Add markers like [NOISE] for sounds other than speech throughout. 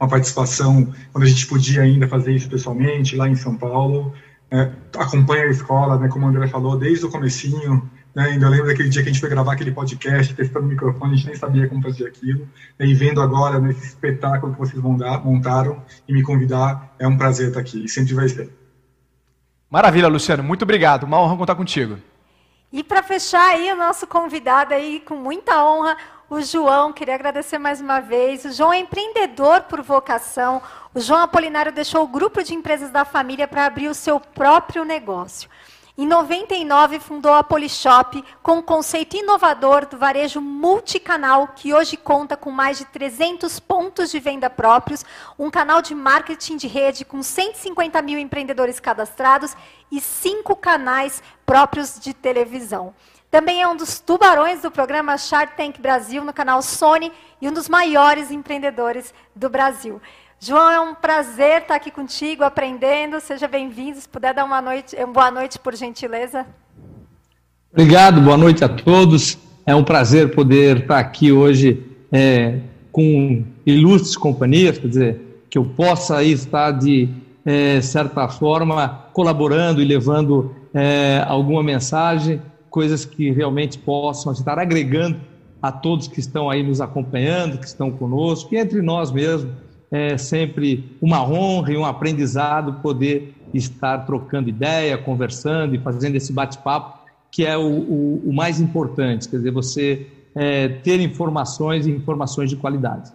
uma participação quando a gente podia ainda fazer isso pessoalmente, lá em São Paulo. É, acompanha a escola, né, como o André falou, desde o comecinho, né, ainda lembro daquele dia que a gente foi gravar aquele podcast, testando o microfone, a gente nem sabia como fazer aquilo, né, e vendo agora nesse espetáculo que vocês montaram e me convidar, é um prazer estar aqui, e sempre vai ser. Maravilha, Luciano, muito obrigado, uma honra contar contigo. E para fechar aí, o nosso convidado aí, com muita honra, o João, queria agradecer mais uma vez. O João é empreendedor por vocação. O João Apolinário deixou o grupo de empresas da família para abrir o seu próprio negócio. Em 99, fundou a Polishop com um conceito inovador do varejo multicanal, que hoje conta com mais de 300 pontos de venda próprios, um canal de marketing de rede com 150 mil empreendedores cadastrados e cinco canais próprios de televisão. Também é um dos tubarões do programa Shark Tank Brasil no canal Sony e um dos maiores empreendedores do Brasil. João, é um prazer estar aqui contigo, aprendendo. Seja bem-vindo. Se puder dar uma noite, uma boa noite, por gentileza. Obrigado, boa noite a todos. É um prazer poder estar aqui hoje é, com ilustres companhias, quer dizer, que eu possa estar de é, certa forma colaborando e levando é, alguma mensagem, coisas que realmente possam estar agregando a todos que estão aí nos acompanhando, que estão conosco e entre nós mesmos é sempre uma honra e um aprendizado poder estar trocando ideia, conversando e fazendo esse bate-papo, que é o, o, o, mais importante, quer dizer, você é, ter informações e informações de qualidade.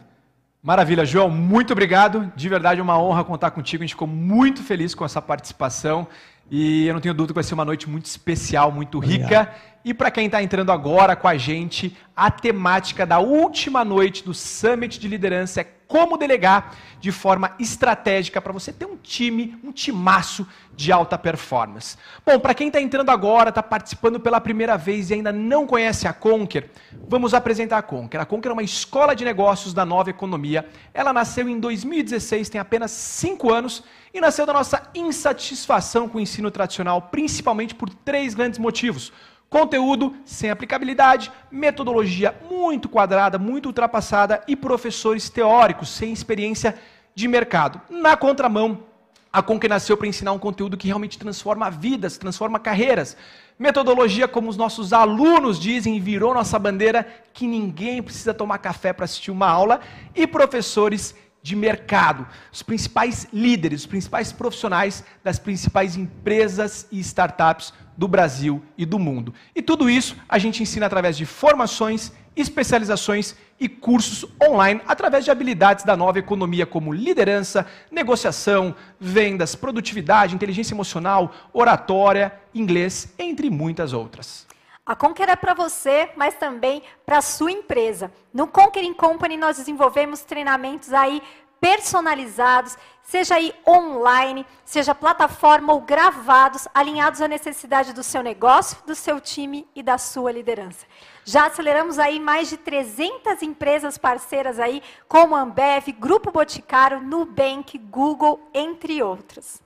Maravilha, João, muito obrigado. De verdade, é uma honra contar contigo. A gente ficou muito feliz com essa participação e eu não tenho dúvida que vai ser uma noite muito especial, muito rica. Obrigado. E para quem está entrando agora com a gente, a temática da última noite do Summit de Liderança é como delegar de forma estratégica para você ter um time, um timaço de alta performance. Bom, para quem está entrando agora, está participando pela primeira vez e ainda não conhece a Conquer, vamos apresentar a Conquer. A Conquer é uma escola de negócios da nova economia. Ela nasceu em 2016, tem apenas 5 anos e nasceu da nossa insatisfação com o ensino tradicional, principalmente por três grandes motivos. Conteúdo sem aplicabilidade, metodologia muito quadrada, muito ultrapassada e professores teóricos sem experiência de mercado. Na contramão, a Conque nasceu para ensinar um conteúdo que realmente transforma vidas, transforma carreiras. Metodologia, como os nossos alunos dizem, virou nossa bandeira, que ninguém precisa tomar café para assistir uma aula, e professores de mercado, os principais líderes, os principais profissionais das principais empresas e startups do Brasil e do mundo. E tudo isso a gente ensina através de formações, especializações e cursos online através de habilidades da nova economia como liderança, negociação, vendas, produtividade, inteligência emocional, oratória, inglês, entre muitas outras. A Conquer é para você, mas também para a sua empresa. No Conquering Company nós desenvolvemos treinamentos aí personalizados, seja aí online, seja plataforma ou gravados, alinhados à necessidade do seu negócio, do seu time e da sua liderança. Já aceleramos aí mais de 300 empresas parceiras aí, como Ambev, Grupo Boticário, Nubank, Google, entre outros.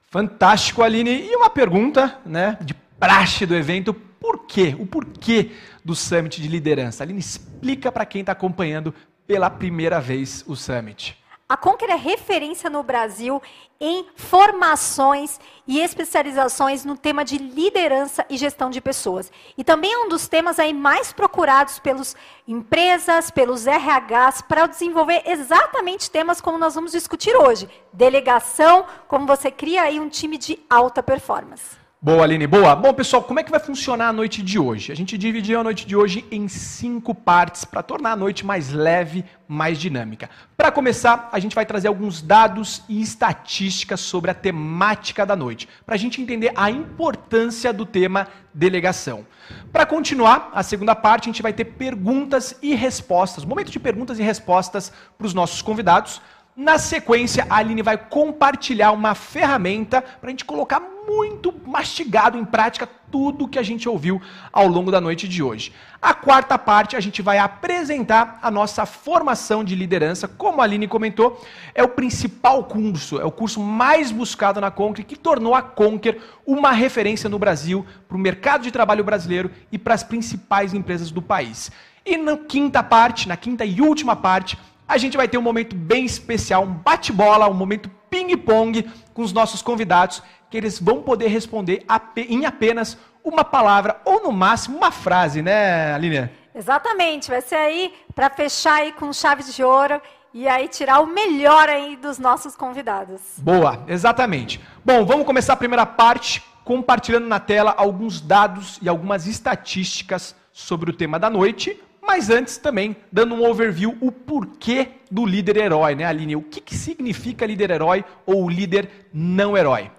Fantástico, Aline. E uma pergunta, né, de praxe do evento, por quê? O porquê do Summit de Liderança? Aline, explica para quem está acompanhando pela primeira vez o Summit. A Conquer é referência no Brasil em formações e especializações no tema de liderança e gestão de pessoas. E também é um dos temas aí mais procurados pelas empresas, pelos RHs, para desenvolver exatamente temas como nós vamos discutir hoje. Delegação, como você cria aí um time de alta performance. Boa, Aline, boa. Bom, pessoal, como é que vai funcionar a noite de hoje? A gente dividiu a noite de hoje em cinco partes para tornar a noite mais leve, mais dinâmica. Para começar, a gente vai trazer alguns dados e estatísticas sobre a temática da noite, para a gente entender a importância do tema delegação. Para continuar, a segunda parte, a gente vai ter perguntas e respostas, momento de perguntas e respostas para os nossos convidados. Na sequência, a Aline vai compartilhar uma ferramenta para a gente colocar muito mastigado em prática tudo que a gente ouviu ao longo da noite de hoje. A quarta parte, a gente vai apresentar a nossa formação de liderança. Como a Aline comentou, é o principal curso, é o curso mais buscado na Conquer, que tornou a Conquer uma referência no Brasil, para o mercado de trabalho brasileiro e para as principais empresas do país. E na quinta parte, na quinta e última parte, a gente vai ter um momento bem especial, um bate-bola, um momento ping-pong com os nossos convidados, que eles vão poder responder em apenas uma palavra ou no máximo uma frase, né, Aline? Exatamente, vai ser aí para fechar aí com chave de ouro e aí tirar o melhor aí dos nossos convidados. Boa, exatamente. Bom, vamos começar a primeira parte compartilhando na tela alguns dados e algumas estatísticas sobre o tema da noite, mas antes também dando um overview o porquê do líder herói, né, Aline? O que, que significa líder herói ou líder não herói?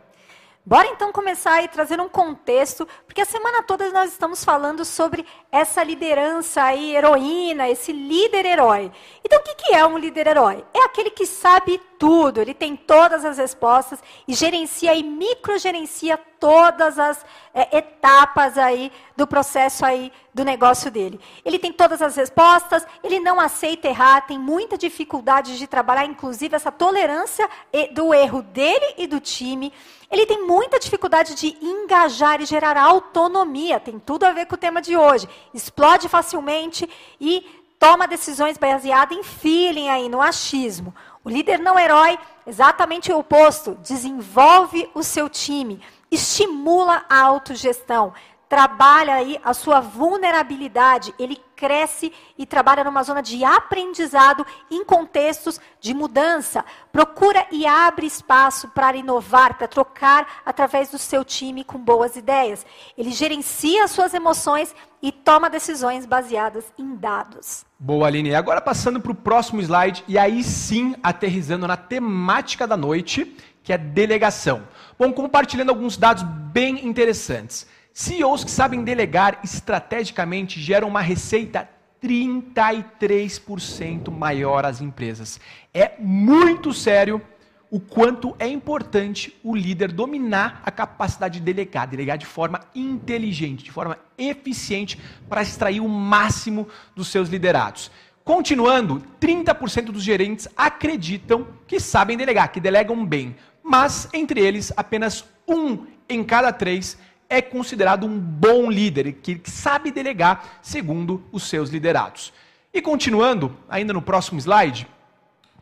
Bora então começar aí trazendo um contexto, porque a semana toda nós estamos falando sobre essa liderança aí, heroína, esse líder herói. Então o que é um líder herói? É aquele que sabe tudo, ele tem todas as respostas e gerencia e microgerencia todas as é, etapas aí do processo aí do negócio dele. Ele tem todas as respostas, ele não aceita errar, tem muita dificuldade de trabalhar, inclusive essa tolerância do erro dele e do time. Ele tem muita dificuldade de engajar e gerar autonomia, tem tudo a ver com o tema de hoje. Explode facilmente e toma decisões baseadas em feeling aí, no achismo. O líder não herói, exatamente o oposto, desenvolve o seu time, estimula a autogestão, trabalha aí a sua vulnerabilidade, ele cresce e trabalha numa zona de aprendizado em contextos de mudança. Procura e abre espaço para inovar, para trocar através do seu time com boas ideias. Ele gerencia suas emoções e toma decisões baseadas em dados. Boa, Aline. Agora passando para o próximo slide e aí sim aterrizando na temática da noite, que é delegação. Bom, compartilhando alguns dados bem interessantes. CEOs que sabem delegar estrategicamente geram uma receita 33% maior às empresas. É muito sério o quanto é importante o líder dominar a capacidade de delegar, delegar de forma inteligente, de forma eficiente, para extrair o máximo dos seus liderados. Continuando, 30% dos gerentes acreditam que sabem delegar, que delegam bem, mas entre eles apenas um em cada três é considerado um bom líder, que sabe delegar segundo os seus liderados. E continuando, ainda no próximo slide,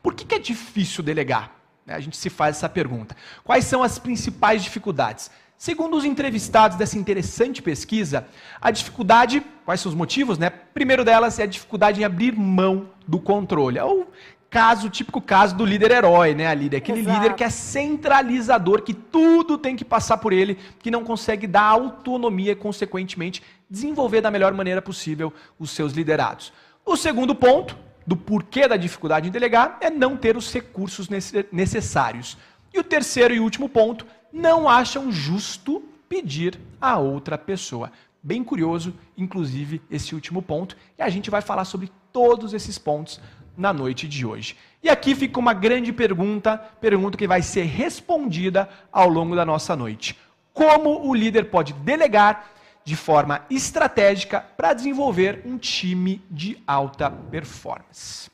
por que, é difícil delegar? A gente se faz essa pergunta. Quais são as principais dificuldades? Segundo os entrevistados dessa interessante pesquisa, a dificuldade, quais são os motivos, né? Primeiro delas é a dificuldade em abrir mão do controle. Ou caso, típico caso do líder herói, né, ali, aquele Exato. líder que é centralizador, que tudo tem que passar por ele, que não consegue dar autonomia e, consequentemente, desenvolver da melhor maneira possível os seus liderados. O segundo ponto, do porquê da dificuldade em delegar, é não ter os recursos necessários. E o terceiro e último ponto, não acham justo pedir a outra pessoa. Bem curioso, inclusive, esse último ponto, e a gente vai falar sobre todos esses pontos na noite de hoje. E aqui fica uma grande pergunta, pergunta que vai ser respondida ao longo da nossa noite. Como o líder pode delegar de forma estratégica para desenvolver um time de alta performance?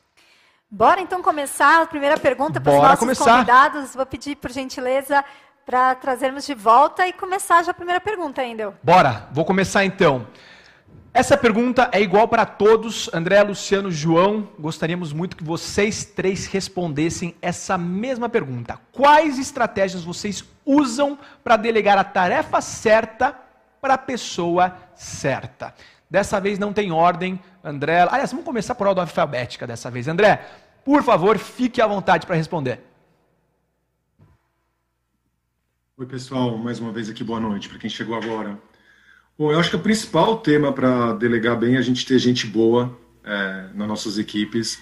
Bora então começar a primeira pergunta para os nossos começar. convidados. Vou pedir por gentileza para trazermos de volta e começar já a primeira pergunta ainda. Bora, vou começar então. Essa pergunta é igual para todos. André, Luciano, João, gostaríamos muito que vocês três respondessem essa mesma pergunta. Quais estratégias vocês usam para delegar a tarefa certa para a pessoa certa? Dessa vez não tem ordem, André. Aliás, vamos começar por ordem alfabética dessa vez. André, por favor, fique à vontade para responder. Oi, pessoal, mais uma vez aqui, boa noite para quem chegou agora. Bom, eu acho que o principal tema para delegar bem é a gente ter gente boa é, nas nossas equipes.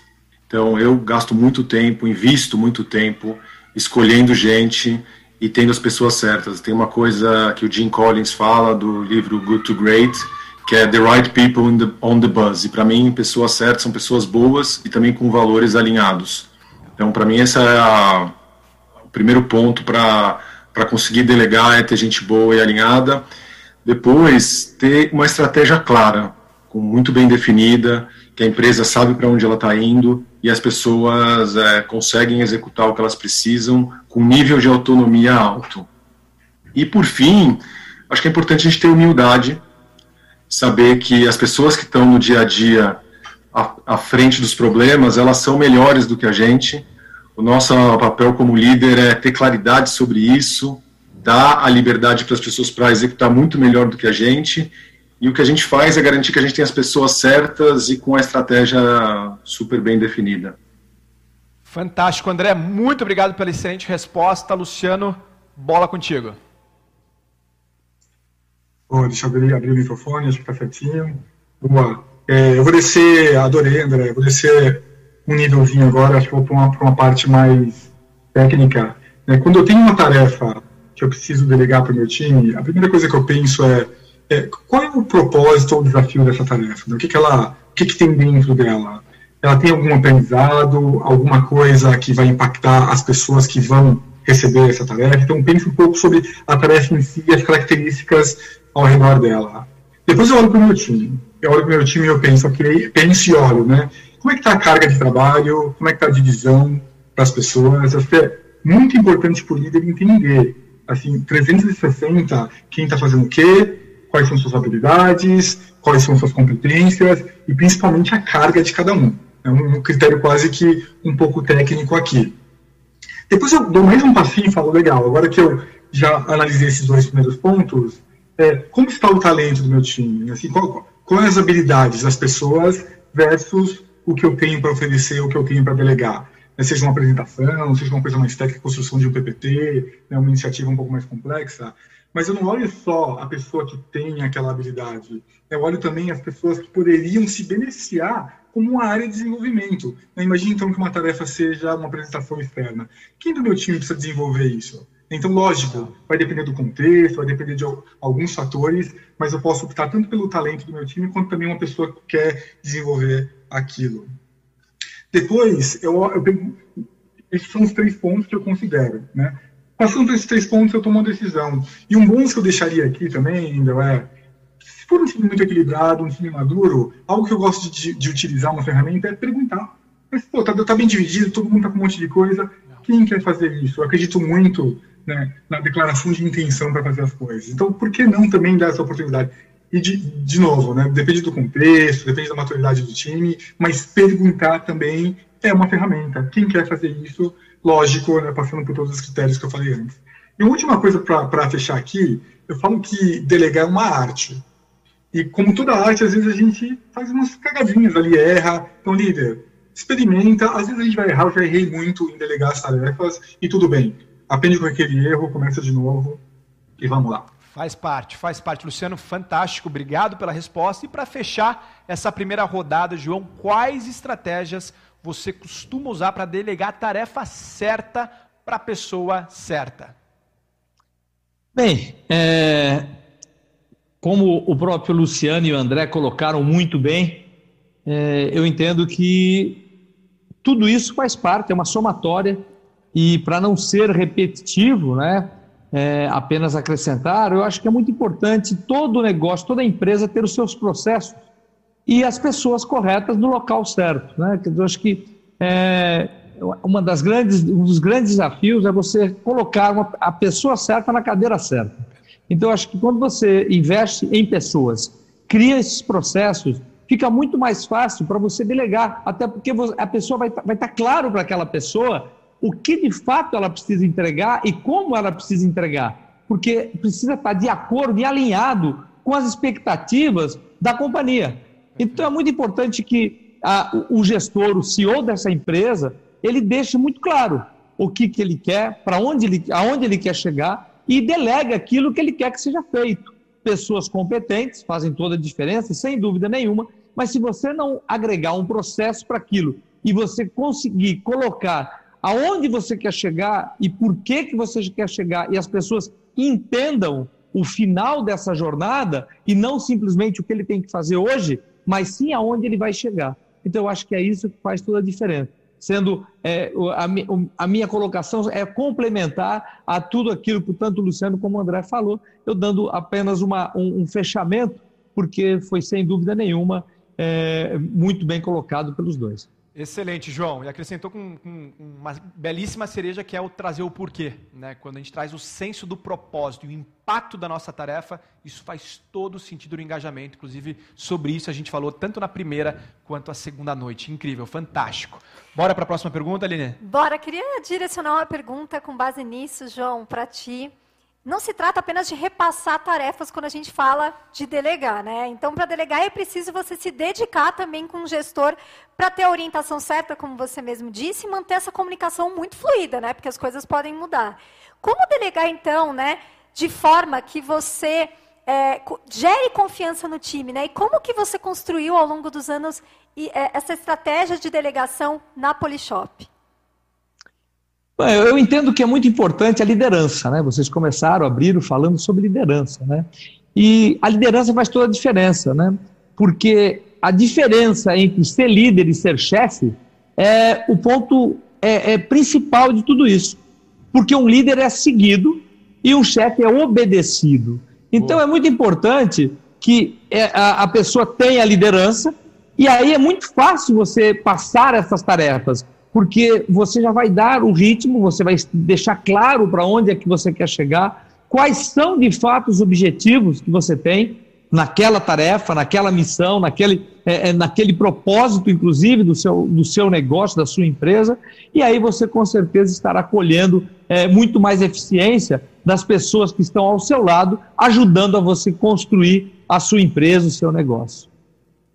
Então, eu gasto muito tempo, invisto muito tempo escolhendo gente e tendo as pessoas certas. Tem uma coisa que o Jim Collins fala do livro Good to Great, que é The Right People the, on the Bus. E para mim, pessoas certas são pessoas boas e também com valores alinhados. Então, para mim, esse é a, o primeiro ponto para conseguir delegar é ter gente boa e alinhada. Depois, ter uma estratégia clara, muito bem definida, que a empresa sabe para onde ela está indo e as pessoas é, conseguem executar o que elas precisam com nível de autonomia alto. E por fim, acho que é importante a gente ter humildade, saber que as pessoas que estão no dia a dia à, à frente dos problemas, elas são melhores do que a gente. O nosso papel como líder é ter claridade sobre isso, dar a liberdade para as pessoas para executar muito melhor do que a gente. E o que a gente faz é garantir que a gente tem as pessoas certas e com a estratégia super bem definida. Fantástico, André. Muito obrigado pela excelente resposta. Luciano, bola contigo. Oh, deixa eu abrir, abrir o microfone, acho que está certinho. Boa. É, eu vou descer, adorei, André, vou descer um nívelzinho agora, acho que vou para uma, uma parte mais técnica. É, quando eu tenho uma tarefa que eu preciso delegar para o meu time, a primeira coisa que eu penso é, é qual é o propósito ou o desafio dessa tarefa? Né? O que, que ela, o que, que tem dentro dela? Ela tem algum aprendizado, alguma coisa que vai impactar as pessoas que vão receber essa tarefa? Então pense um pouco sobre a tarefa em si e as características ao redor dela. Depois eu olho para o meu time. Eu olho para o meu time e eu penso, ok, penso e olho, né? Como é que está a carga de trabalho? Como é que está a divisão para as pessoas? Acho que é muito importante para o líder entender, assim, 360, quem está fazendo o quê, quais são suas habilidades, quais são suas competências e principalmente a carga de cada um. É um critério quase que um pouco técnico aqui. Depois eu dou mais um passinho e falo, legal, agora que eu já analisei esses dois primeiros pontos, é, como está o talento do meu time? Assim, qual, quais as habilidades das pessoas versus o que eu tenho para oferecer, o que eu tenho para delegar? Né, seja uma apresentação, seja uma coisa mais técnica, construção de um PPT, né, uma iniciativa um pouco mais complexa. Mas eu não olho só a pessoa que tem aquela habilidade, eu olho também as pessoas que poderiam se beneficiar como uma área de desenvolvimento. Né, então que uma tarefa seja uma apresentação externa. Quem do meu time precisa desenvolver isso? Então, lógico, vai depender do contexto, vai depender de alguns fatores, mas eu posso optar tanto pelo talento do meu time, quanto também uma pessoa que quer desenvolver aquilo. Depois, eu, eu, esses são os três pontos que eu considero. Né? Passando por esses três pontos, eu tomo uma decisão. E um bônus que eu deixaria aqui também, ainda é, se for um time muito equilibrado, um time maduro, algo que eu gosto de, de utilizar uma ferramenta é perguntar. Mas, pô, tá, tá bem dividido, todo mundo tá com um monte de coisa, quem quer fazer isso? Eu acredito muito né, na declaração de intenção para fazer as coisas. Então, por que não também dar essa oportunidade? E, de, de novo, né, depende do contexto, depende da maturidade do time, mas perguntar também é uma ferramenta. Quem quer fazer isso, lógico, né, passando por todos os critérios que eu falei antes. E uma última coisa para fechar aqui, eu falo que delegar é uma arte. E como toda arte, às vezes a gente faz umas cagadinhas ali, erra. Então, líder, experimenta. Às vezes a gente vai errar, eu já errei muito em delegar as tarefas, e tudo bem aprende com aquele erro, começa de novo e vamos lá. Faz parte, faz parte. Luciano, fantástico. Obrigado pela resposta. E para fechar essa primeira rodada, João, quais estratégias você costuma usar para delegar a tarefa certa para a pessoa certa? Bem, é, como o próprio Luciano e o André colocaram muito bem, é, eu entendo que tudo isso faz parte, é uma somatória e para não ser repetitivo, né, é, apenas acrescentar, eu acho que é muito importante todo negócio, toda empresa ter os seus processos e as pessoas corretas no local certo. Né? Eu acho que é, uma das grandes, um dos grandes desafios é você colocar uma, a pessoa certa na cadeira certa. Então, eu acho que quando você investe em pessoas, cria esses processos, fica muito mais fácil para você delegar, até porque a pessoa vai, vai estar claro para aquela pessoa o que de fato ela precisa entregar e como ela precisa entregar, porque precisa estar de acordo e alinhado com as expectativas da companhia. Então é muito importante que a, o gestor, o CEO dessa empresa, ele deixe muito claro o que, que ele quer, para onde ele, aonde ele quer chegar e delegue aquilo que ele quer que seja feito. Pessoas competentes fazem toda a diferença, sem dúvida nenhuma, mas se você não agregar um processo para aquilo e você conseguir colocar aonde você quer chegar e por que, que você quer chegar e as pessoas entendam o final dessa jornada e não simplesmente o que ele tem que fazer hoje, mas sim aonde ele vai chegar. Então, eu acho que é isso que faz toda a diferença. Sendo é, a, a, minha colocação é complementar a tudo aquilo que tanto o Luciano como o André falou, eu dando apenas uma, um, um fechamento, porque foi sem dúvida nenhuma é, muito bem colocado pelos dois. Excelente, João. E acrescentou com, com, uma belíssima cereja que é o trazer o porquê. Né? Quando a gente traz o senso do propósito e o impacto da nossa tarefa, isso faz todo o sentido no engajamento. Inclusive, sobre isso a gente falou tanto na primeira quanto a segunda noite. Incrível, fantástico. Bora para a próxima pergunta, Aline? Bora. Queria direcionar uma pergunta com base nisso, João, para ti não se trata apenas de repassar tarefas quando a gente fala de delegar, né? Então, para delegar é preciso você se dedicar também com o gestor para ter a orientação certa, como você mesmo disse, e manter essa comunicação muito fluida, né? Porque as coisas podem mudar. Como delegar, então, né? De forma que você é, gere confiança no time, né? E como que você construiu ao longo dos anos é, essa estratégia de delegação na Polishop? Eu entendo que é muito importante a liderança, né? Vocês começaram, abriram falando sobre liderança, né? E a liderança faz toda a diferença, né? Porque a diferença entre ser líder e ser chefe é o ponto é, é principal de tudo isso. Porque um líder é seguido e um chefe é obedecido. Então Boa. é muito importante que é, a, a pessoa tenha a liderança e aí é muito fácil você passar essas tarefas porque você já vai dar o ritmo, você vai deixar claro para onde é que você quer chegar, quais são de fato os objetivos que você tem naquela tarefa, naquela missão, naquele, é, é, naquele propósito, inclusive, do seu, do seu negócio, da sua empresa, e aí você com certeza estará colhendo é, muito mais eficiência das pessoas que estão ao seu lado, ajudando a você construir a sua empresa, o seu negócio.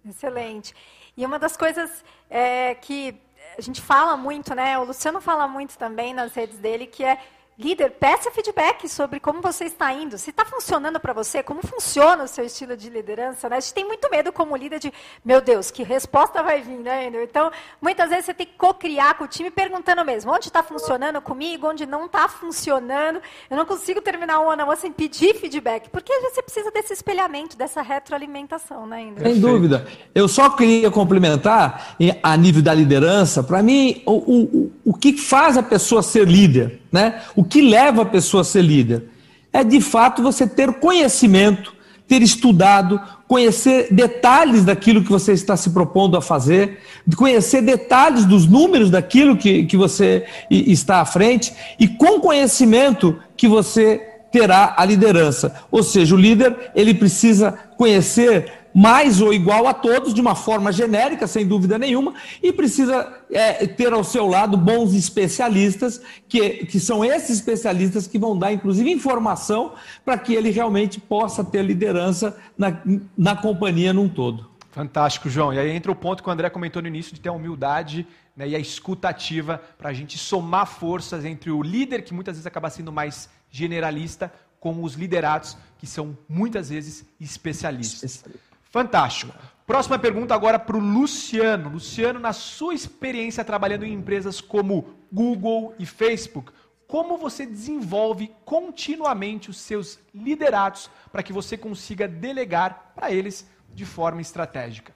Excelente. E uma das coisas é, que a gente fala muito, né? O Luciano fala muito também nas redes dele, que é Líder, peça feedback sobre como você está indo. Se está funcionando para você, como funciona o seu estilo de liderança. Né? A gente tem muito medo como líder de, meu Deus, que resposta vai vir, né, Andrew? Então, muitas vezes você tem que co-criar com o time perguntando mesmo, onde está funcionando comigo, onde não está funcionando. Eu não consigo terminar um ano sem pedir feedback, porque você precisa desse espelhamento, dessa retroalimentação, né, Andrew? Sem dúvida. Eu só queria complementar, a nível da liderança, para mim, o, o, o que faz a pessoa ser líder? Né? O que leva a pessoa a ser líder? É de fato você ter conhecimento, ter estudado, conhecer detalhes daquilo que você está se propondo a fazer, conhecer detalhes dos números daquilo que, que você está à frente, e com conhecimento que você terá a liderança. Ou seja, o líder ele precisa conhecer mais ou igual a todos, de uma forma genérica, sem dúvida nenhuma, e precisa é, ter ao seu lado bons especialistas, que, que são esses especialistas que vão dar, inclusive, informação para que ele realmente possa ter liderança na, na companhia num todo. Fantástico, João. E aí entra o ponto que o André comentou no início de ter a humildade né, e a escutativa para a gente somar forças entre o líder, que muitas vezes acaba sendo mais generalista, com os liderados, que são muitas vezes especialistas. Especialista. Fantástico. Próxima pergunta agora para o Luciano. Luciano, na sua experiência trabalhando em empresas como Google e Facebook, como você desenvolve continuamente os seus liderados para que você consiga delegar para eles de forma estratégica?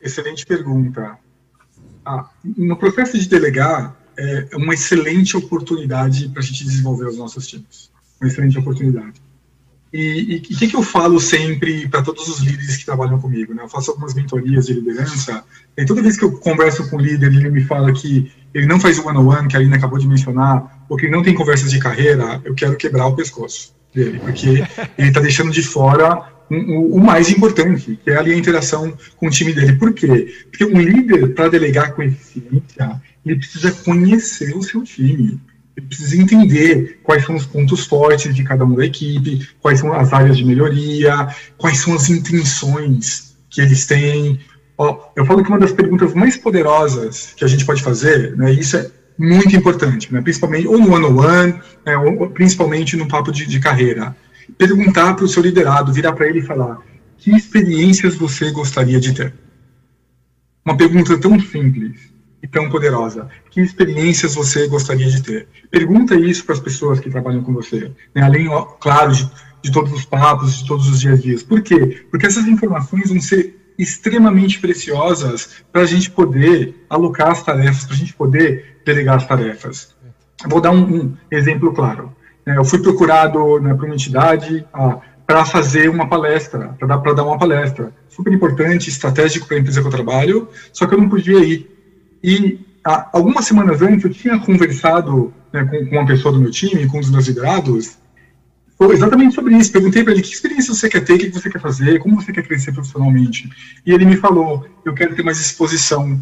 Excelente pergunta. Ah, no processo de delegar, é uma excelente oportunidade para a gente desenvolver os nossos times. Uma excelente oportunidade. E o que, que eu falo sempre para todos os líderes que trabalham comigo? Né? Eu faço algumas mentorias de liderança, e toda vez que eu converso com o líder, ele me fala que ele não faz o one-on-one, que a Aline acabou de mencionar, ou que ele não tem conversas de carreira, eu quero quebrar o pescoço dele, porque ele está deixando de fora o, mais importante, que é ali a interação com o time dele. Por quê? Porque um líder, para delegar com eficiência, ele precisa conhecer o seu time precisa entender quais são os pontos fortes de cada um da equipe, quais são as áreas de melhoria, quais são as intenções que eles têm. Ó, eu falo que uma das perguntas mais poderosas que a gente pode fazer, né, isso é muito importante, né, principalmente ou no one-on-one, né, ou principalmente no papo de, de carreira. Perguntar para o seu liderado, virar para ele e falar: que experiências você gostaria de ter? Uma pergunta tão simples e tão poderosa? Que experiências você gostaria de ter? Pergunta isso para as pessoas que trabalham com você, né? além, claro, de, de todos os papos, de todos os dias a dias. Por quê? Porque essas informações vão ser extremamente preciosas para a gente poder alocar as tarefas, para a gente poder delegar as tarefas. Vou dar um, um exemplo claro. É, eu fui procurado né, por uma entidade para fazer uma palestra, para dar, dar uma palestra. Super importante, estratégico para a empresa que eu trabalho, só que eu não podia ir. E há, algumas semanas antes eu tinha conversado né, com, com, uma pessoa do meu time, com um dos meus liderados, exatamente sobre isso. Perguntei para ele que experiência você quer ter, o que você quer fazer, como você quer crescer profissionalmente. E ele me falou: eu quero ter mais exposição,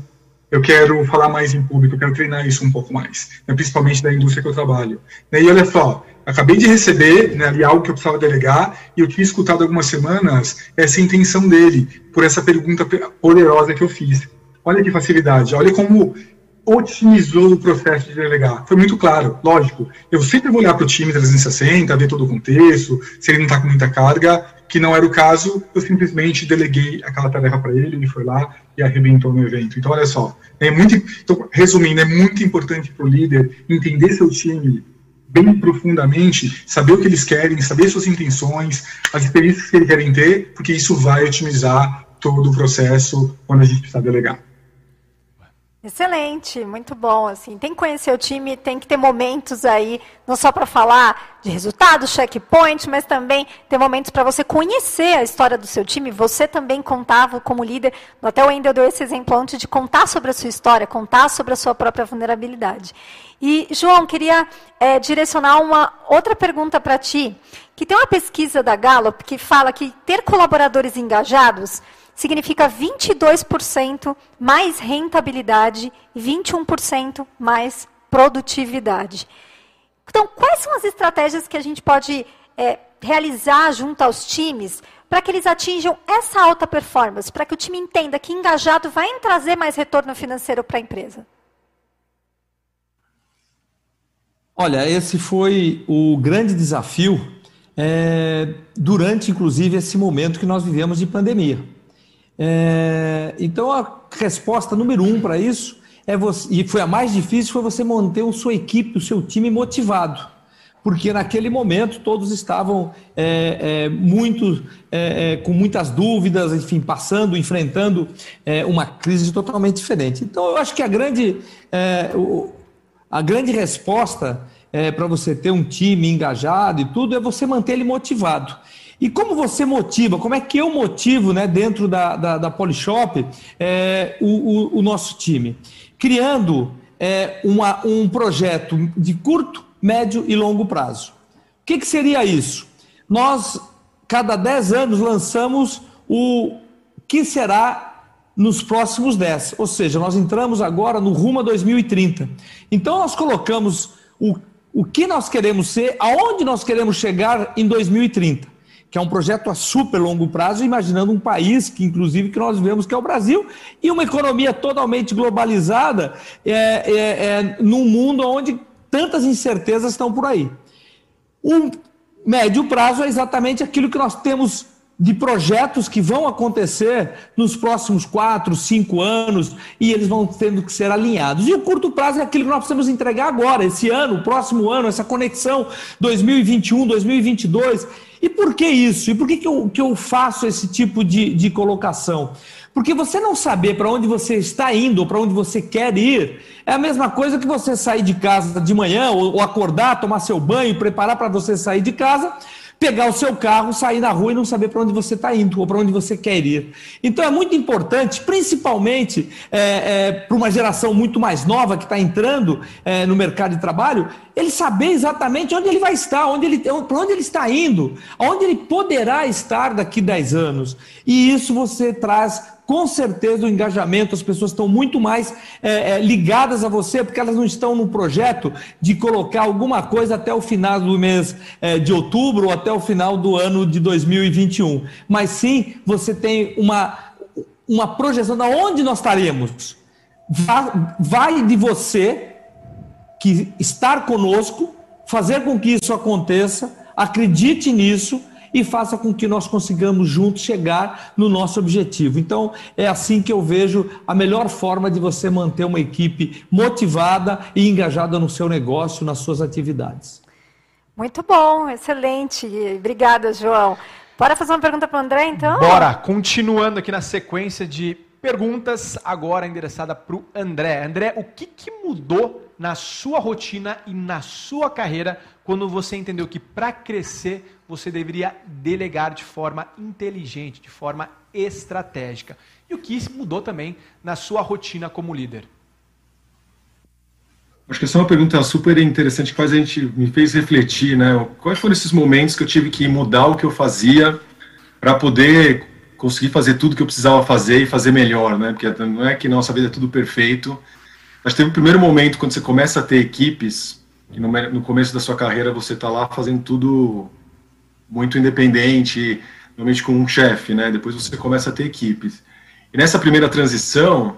eu quero falar mais em público, eu quero treinar isso um pouco mais, né, principalmente da indústria que eu trabalho. E olha só, acabei de receber né, ali algo que eu precisava delegar e eu tinha escutado algumas semanas essa intenção dele por essa pergunta poderosa que eu fiz. Olha que facilidade, olha como otimizou o processo de delegar. Foi muito claro, lógico. Eu sempre vou olhar para o time 360, ver todo o contexto, se ele não está com muita carga, que não era o caso, eu simplesmente deleguei aquela tarefa para ele, ele foi lá e arrebentou no evento. Então, olha só, é muito, então, resumindo, é muito importante para o líder entender seu time bem profundamente, saber o que eles querem, saber suas intenções, as experiências que eles querem ter, porque isso vai otimizar todo o processo quando a gente precisar delegar. Excelente, muito bom. Assim, tem que conhecer o time, tem que ter momentos aí, não só para falar de resultados, checkpoint, mas também ter momentos para você conhecer a história do seu time. Você também contava como líder. Até o Wendel deu esse exemplo antes de contar sobre a sua história, contar sobre a sua própria vulnerabilidade. E, João, queria é, direcionar uma outra pergunta para ti, que tem uma pesquisa da Gallup que fala que ter colaboradores engajados significa 22% mais rentabilidade e 21% mais produtividade. Então, quais são as estratégias que a gente pode é, realizar junto aos times para que eles atinjam essa alta performance, para que o time entenda que engajado vai trazer mais retorno financeiro para a empresa? Olha, esse foi o grande desafio é, durante, inclusive, esse momento que nós vivemos de pandemia. É, então a resposta número um para isso é você, e foi a mais difícil, foi você manter a sua equipe, o seu time motivado. Porque naquele momento todos estavam é, é, muito é, é, com muitas dúvidas, enfim, passando, enfrentando é, uma crise totalmente diferente. Então eu acho que a grande, a grande resposta para você ter um time engajado e tudo é você manter ele motivado. E como você motiva, como é que eu motivo né, dentro da, da, da Polishop é, o, o, o, nosso time? Criando é, uma, um projeto de curto, médio e longo prazo. O que, que seria isso? Nós, cada 10 anos, lançamos o que será nos próximos 10. Ou seja, nós entramos agora no rumo a 2030. Então, nós colocamos o, o que nós queremos ser, aonde nós queremos chegar em 2030 que é um projeto a super longo prazo, imaginando um país que, inclusive, que nós vemos que é o Brasil, e uma economia totalmente globalizada é, é, é, num mundo onde tantas incertezas estão por aí. Um médio prazo é exatamente aquilo que nós temos de projetos que vão acontecer nos próximos quatro, cinco anos e eles vão tendo que ser alinhados. E o curto prazo é aquilo que nós precisamos entregar agora, esse ano, o próximo ano, essa conexão 2021, 2022. E por que isso? E por que, que, eu, que eu faço esse tipo de, de colocação? Porque você não saber para onde você está indo ou para onde você quer ir é a mesma coisa que você sair de casa de manhã ou, ou acordar, tomar seu banho, preparar para você sair de casa pegar o seu carro, sair na rua e não saber para onde você está indo ou para onde você quer ir. Então é muito importante, principalmente é, é, para uma geração muito mais nova que está entrando é, no mercado de trabalho, ele saber exatamente onde ele vai estar, onde ele, para onde ele está indo, onde ele poderá estar daqui a 10 anos. E isso você traz com certeza o engajamento, as pessoas estão muito mais é, é, ligadas a você, porque elas não estão no projeto de colocar alguma coisa até o final do mês é, de outubro ou até o final do ano de 2021. Mas sim, você tem uma, uma projeção de onde nós estaremos. Vai, de você que estar conosco, fazer com que isso aconteça, acredite nisso e faça com que nós consigamos juntos chegar no nosso objetivo. Então, é assim que eu vejo a melhor forma de você manter uma equipe motivada e engajada no seu negócio, nas suas atividades. Muito bom, excelente. Obrigada, João. Bora fazer uma pergunta para o André, então? Bora, continuando aqui na sequência de perguntas, agora endereçada para o André. André, o que, que mudou na sua rotina e na sua carreira quando você entendeu que para crescer você deveria delegar de forma inteligente, de forma estratégica? E o que mudou também na sua rotina como líder? Acho que essa é uma pergunta super interessante que faz a gente me fez refletir, né? Quais foram esses momentos que eu tive que mudar o que eu fazia para poder conseguir fazer tudo que eu precisava fazer e fazer melhor, né? Porque não é que nossa vida é tudo perfeito. Mas teve um primeiro momento quando você começa a ter equipes, que no, no começo da sua carreira você está lá fazendo tudo muito independente, normalmente com um chefe, né? Depois você começa a ter equipes. E nessa primeira transição,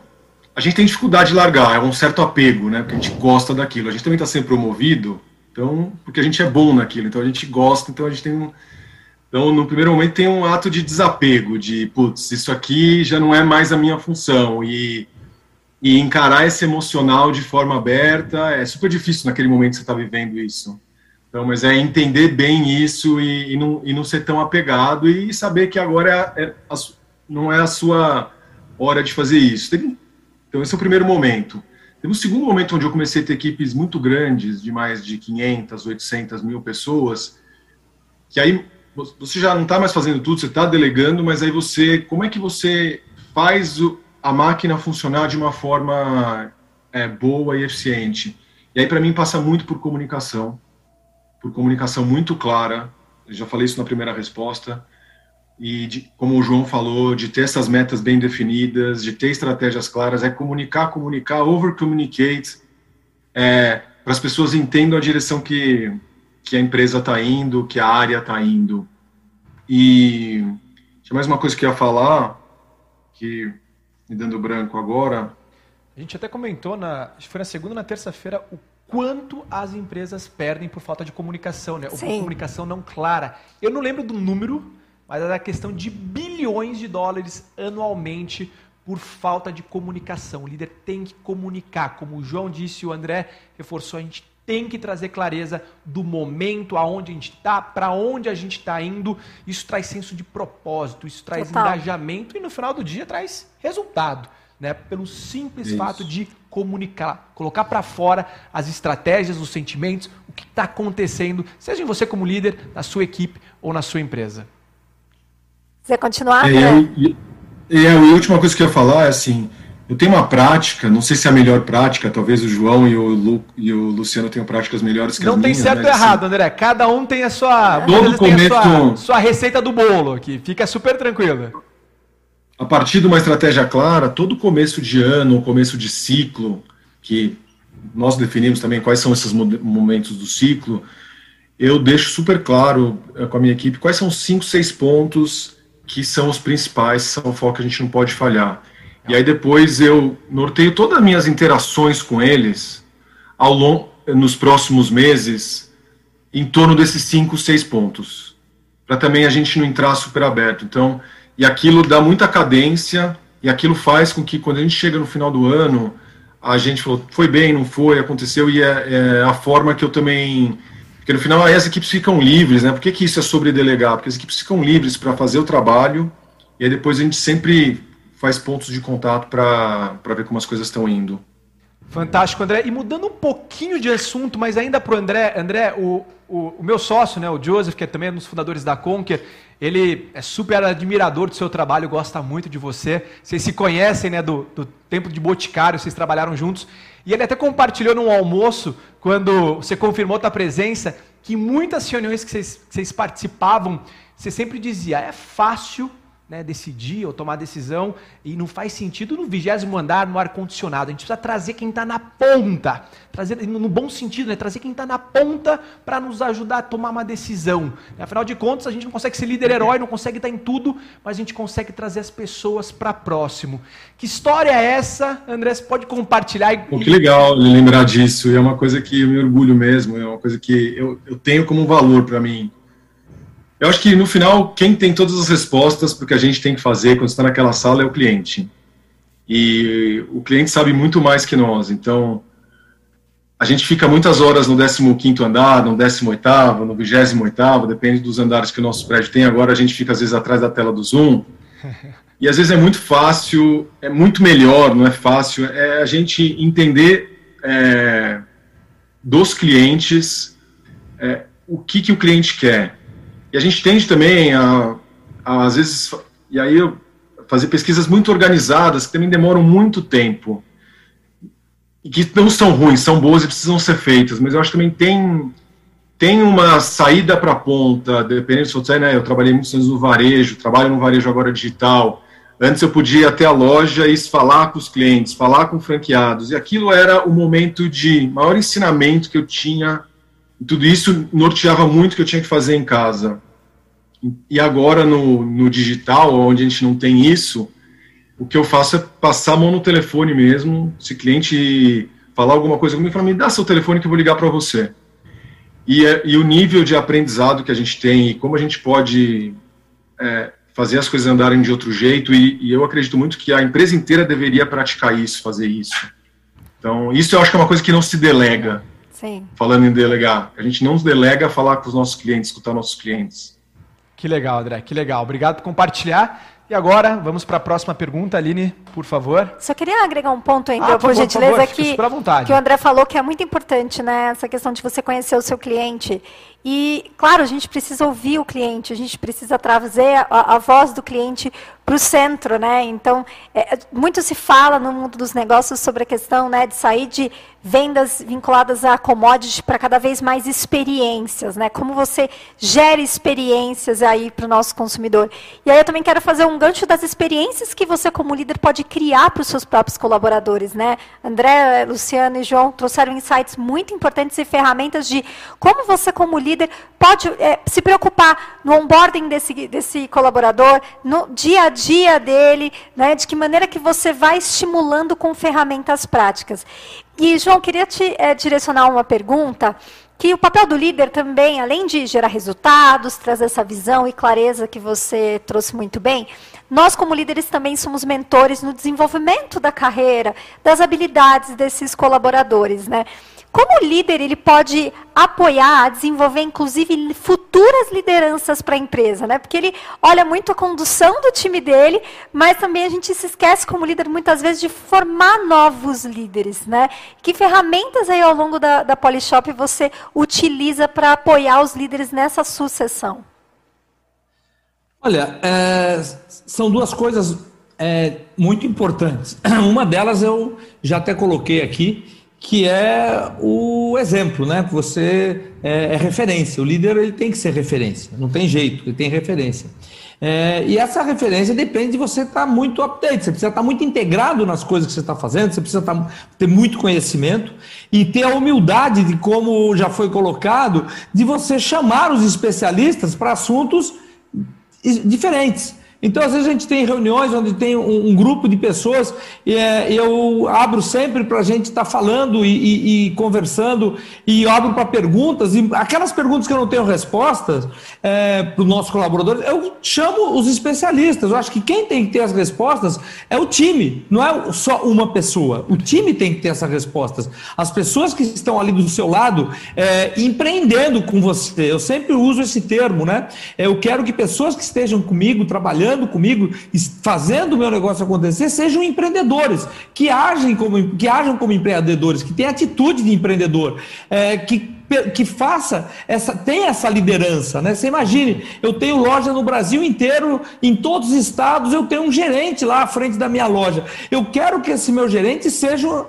a gente tem dificuldade de largar, é um certo apego, né? Porque a gente gosta daquilo. A gente também está sendo promovido, então, porque a gente é bom naquilo, então a gente gosta, então a gente tem um. Então, no primeiro momento, tem um ato de desapego, de, putz, isso aqui já não é mais a minha função. E, e encarar esse emocional de forma aberta é super difícil naquele momento que você está vivendo isso. Então, mas é entender bem isso e, e, não, e não ser tão apegado e saber que agora é, é a, não é a sua hora de fazer isso. Então, esse é o primeiro momento. Teve um segundo momento onde eu comecei a ter equipes muito grandes, de mais de 500, 800 mil pessoas, que aí você já não está mais fazendo tudo, você está delegando, mas aí você, como é que você faz a máquina funcionar de uma forma é, boa e eficiente? E aí, para mim, passa muito por comunicação, por comunicação muito clara. Já falei isso na primeira resposta e de, como o João falou, de ter essas metas bem definidas, de ter estratégias claras, é comunicar, comunicar, over-communicate, é, para as pessoas entendam a direção que, que a empresa está indo, que a área está indo. E tinha mais uma coisa que eu ia falar, que me dando branco agora. A gente até comentou, na, foi na segunda ou na terça-feira, o quanto as empresas perdem por falta de comunicação, né? Ou por comunicação não clara. Eu não lembro do número, mas é a questão de bilhões de dólares anualmente por falta de comunicação. O líder tem que comunicar, como o João disse, o André reforçou, a gente tem que trazer clareza do momento, aonde a gente está, para onde a gente está indo. Isso traz senso de propósito, isso traz Total. engajamento e no final do dia traz resultado. Né, pelo simples isso. fato de comunicar, colocar para fora as estratégias, os sentimentos, o que está acontecendo, seja em você como líder, na sua equipe ou na sua empresa. Você continuar? É, eu, é, a última coisa que eu ia falar é assim, eu tenho uma prática, não sei se é a melhor prática, talvez o João e o, Lu, e o Luciano tenham práticas melhores que não as minhas. Não tem certo ou errado, assim, André. Cada um tem a sua, todo começo, a sua, sua receita do bolo aqui. Fica super tranquilo. A partir de uma estratégia clara, todo começo de ano, começo de ciclo, que nós definimos também quais são esses momentos do ciclo, eu deixo super claro eh, com a minha equipe quais são os cinco, seis pontos que são os principais, são o foco que a gente não pode falhar. E aí depois eu norteio todas as minhas interações com eles ao longo, nos próximos meses em torno desses cinco, seis pontos, para também a gente não entrar super aberto. Então, e aquilo dá muita cadência e aquilo faz com que quando a gente chega no final do ano a gente falou foi bem, não foi, aconteceu e é, é a forma que eu também porque no final as equipes ficam livres, né? Por que, que isso é sobre delegar? Porque as equipes ficam livres para fazer o trabalho e aí depois a gente sempre faz pontos de contato para ver como as coisas estão indo. Fantástico, André. E mudando um pouquinho de assunto, mas ainda para o André, André, o, o, meu sócio, né, o Joseph, que é também um dos fundadores da Conquer, ele é super admirador do seu trabalho, gosta muito de você. Vocês se conhecem né, do, do tempo de Boticário, vocês trabalharam juntos. E ele até compartilhou num almoço, quando você confirmou a presença, que muitas reuniões que vocês, que vocês participavam, você sempre dizia, é fácil né, decidir ou tomar decisão e não faz sentido no vigésimo andar, no ar-condicionado. A gente precisa trazer quem está na ponta, trazer no bom sentido, né, trazer quem está na ponta para nos ajudar a tomar uma decisão. Afinal de contas, a gente não consegue ser líder herói, não consegue estar em tudo, mas a gente consegue trazer as pessoas para próximo. Que história é essa, André? Você pode compartilhar? Pô, que legal lembrar disso. É uma coisa que eu me orgulho mesmo, é uma coisa que eu, eu tenho como valor para mim eu acho que no final, quem tem todas as respostas para o que a gente tem que fazer quando está naquela sala é o cliente. E o cliente sabe muito mais que nós. Então, a gente fica muitas horas no 15 andar, no 18, no 28, depende dos andares que o nosso prédio tem. Agora a gente fica às vezes atrás da tela do Zoom. [LAUGHS] E às vezes é muito fácil, é muito melhor, não é fácil, é a gente entender é, dos clientes é, o que, que o cliente quer. E a gente tende também a, a às vezes, e aí fazer pesquisas muito organizadas que também demoram muito tempo e que não são ruins, são boas e precisam ser feitas, mas eu acho que também tem tem uma saída para a ponta, dependendo se você, né, eu trabalhei muitos anos no varejo, trabalho no varejo agora digital, Antes eu podia ir até a loja e falar com os clientes, falar com franqueados, e aquilo era o momento de maior ensinamento que eu tinha. Tudo isso norteava muito o que eu tinha que fazer em casa. E agora no, no digital, onde a gente não tem isso, o que eu faço é passar a mão no telefone mesmo. Se o cliente falar alguma coisa comigo, fala, me dá seu telefone que eu vou ligar para você. E, é, e, o nível de aprendizado que a gente tem e como a gente pode é, fazer as coisas andarem de outro jeito, e, e, eu acredito muito que a empresa inteira deveria praticar isso, fazer isso. Então, isso eu acho que é uma coisa que não se delega. Sim. Falando em delegar. A gente não delega falar com os nossos clientes, escutar nossos clientes. Que legal, André, que legal. Obrigado por compartilhar. E agora, vamos para a próxima pergunta, Aline, por favor. Só queria agregar um ponto ainda, ah, por, gentileza, favor, que, que o André falou que é muito importante, né? Essa questão de você conhecer o seu cliente. E, claro, a gente precisa ouvir o cliente, a gente precisa trazer a, a voz do cliente para o centro, né? Então, é, muito se fala no mundo dos negócios sobre a questão né, de sair de vendas vinculadas a commodities para cada vez mais experiências, né? Como você gera experiências aí para o nosso consumidor. E aí eu também quero fazer um gancho das experiências que você, como líder, pode criar para os seus próprios colaboradores, né? André, Luciano e João trouxeram insights muito importantes e ferramentas de como você, como líder, pode é, se preocupar no onboarding desse, desse colaborador, no dia a dia dele, né, de que maneira que você vai estimulando com ferramentas práticas. E, João, queria te é, direcionar uma pergunta que o papel do líder também, além de gerar resultados, trazer essa visão e clareza que você trouxe muito bem, nós como líderes também somos mentores no desenvolvimento da carreira, das habilidades desses colaboradores, né? Como líder, ele pode apoiar, desenvolver, inclusive, futuras lideranças para a empresa, né? Porque ele olha muito a condução do time dele, mas também a gente se esquece, como líder, muitas vezes, de formar novos líderes, né? Que ferramentas aí ao longo da, da Polishop você utiliza para apoiar os líderes nessa sucessão? Olha, é, são duas coisas é, muito importantes. [CLEARS THROAT] Uma delas eu já até coloquei aqui, que é o exemplo, né? Você é, é, referência. O líder ele tem que ser referência, não tem jeito, ele tem referência. É, e essa referência depende de você estar tá muito update, você precisa estar tá muito integrado nas coisas que você está fazendo, você precisa estar, tá, ter muito conhecimento e ter a humildade de, como já foi colocado, de você chamar os especialistas para assuntos diferentes. Então, às vezes, a gente tem reuniões onde tem um, um grupo de pessoas e é, eu abro sempre para a gente estar tá falando e, e, e, conversando, e abro para perguntas, e aquelas perguntas que eu não tenho respostas é, para os nossos colaboradores, eu chamo os especialistas. Eu acho que quem tem que ter as respostas é o time, não é só uma pessoa. O time tem que ter essas respostas. As pessoas que estão ali do seu lado é, empreendendo com você. Eu sempre uso esse termo, né? Eu quero que pessoas que estejam comigo trabalhando trabalhando comigo, fazendo o meu negócio acontecer, sejam empreendedores, que agem como, que ajam como empreendedores, que têm atitude de empreendedor, é, que que faça essa tem essa liderança, né? Você imagine, eu tenho loja no Brasil inteiro, em todos os estados, eu tenho um gerente lá à frente da minha loja. Eu quero que esse meu gerente seja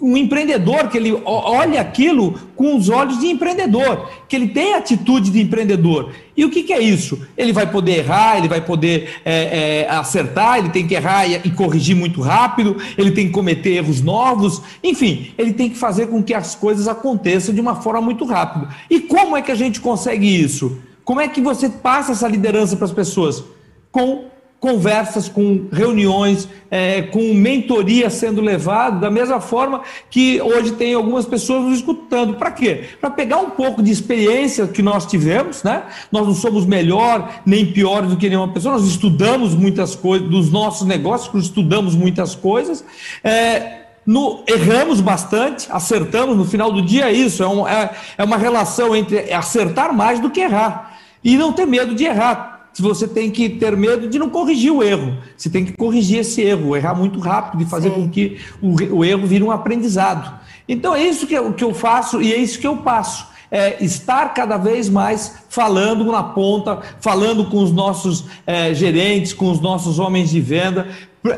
um empreendedor, que ele olhe aquilo com os olhos de empreendedor, que ele tenha atitude de empreendedor. E o que, que é isso? Ele vai poder errar, ele vai poder é, é, acertar, ele tem que errar e, e, corrigir muito rápido, ele tem que cometer erros novos, enfim, ele tem que fazer com que as coisas aconteçam de uma forma muito rápida. E como é que a gente consegue isso? Como é que você passa essa liderança para as pessoas? Com conversas, com reuniões, é, com mentoria sendo levado, da mesma forma que hoje tem algumas pessoas nos escutando. Para quê? Para pegar um pouco de experiência que nós tivemos, né? Nós não somos melhor nem pior do que nenhuma pessoa, nós estudamos muitas coisas, dos nossos negócios, estudamos muitas coisas. É, no, erramos bastante, acertamos, no final do dia é isso, é, um, é, é uma relação entre acertar mais do que errar. E não ter medo de errar você tem que ter medo de não corrigir o erro. Você tem que corrigir esse erro, errar muito rápido e fazer Sim. com que o, o, erro vire um aprendizado. Então é isso que eu, que eu faço e é isso que eu passo. é, estar cada vez mais falando na ponta, falando com os nossos é, gerentes, com os nossos homens de venda,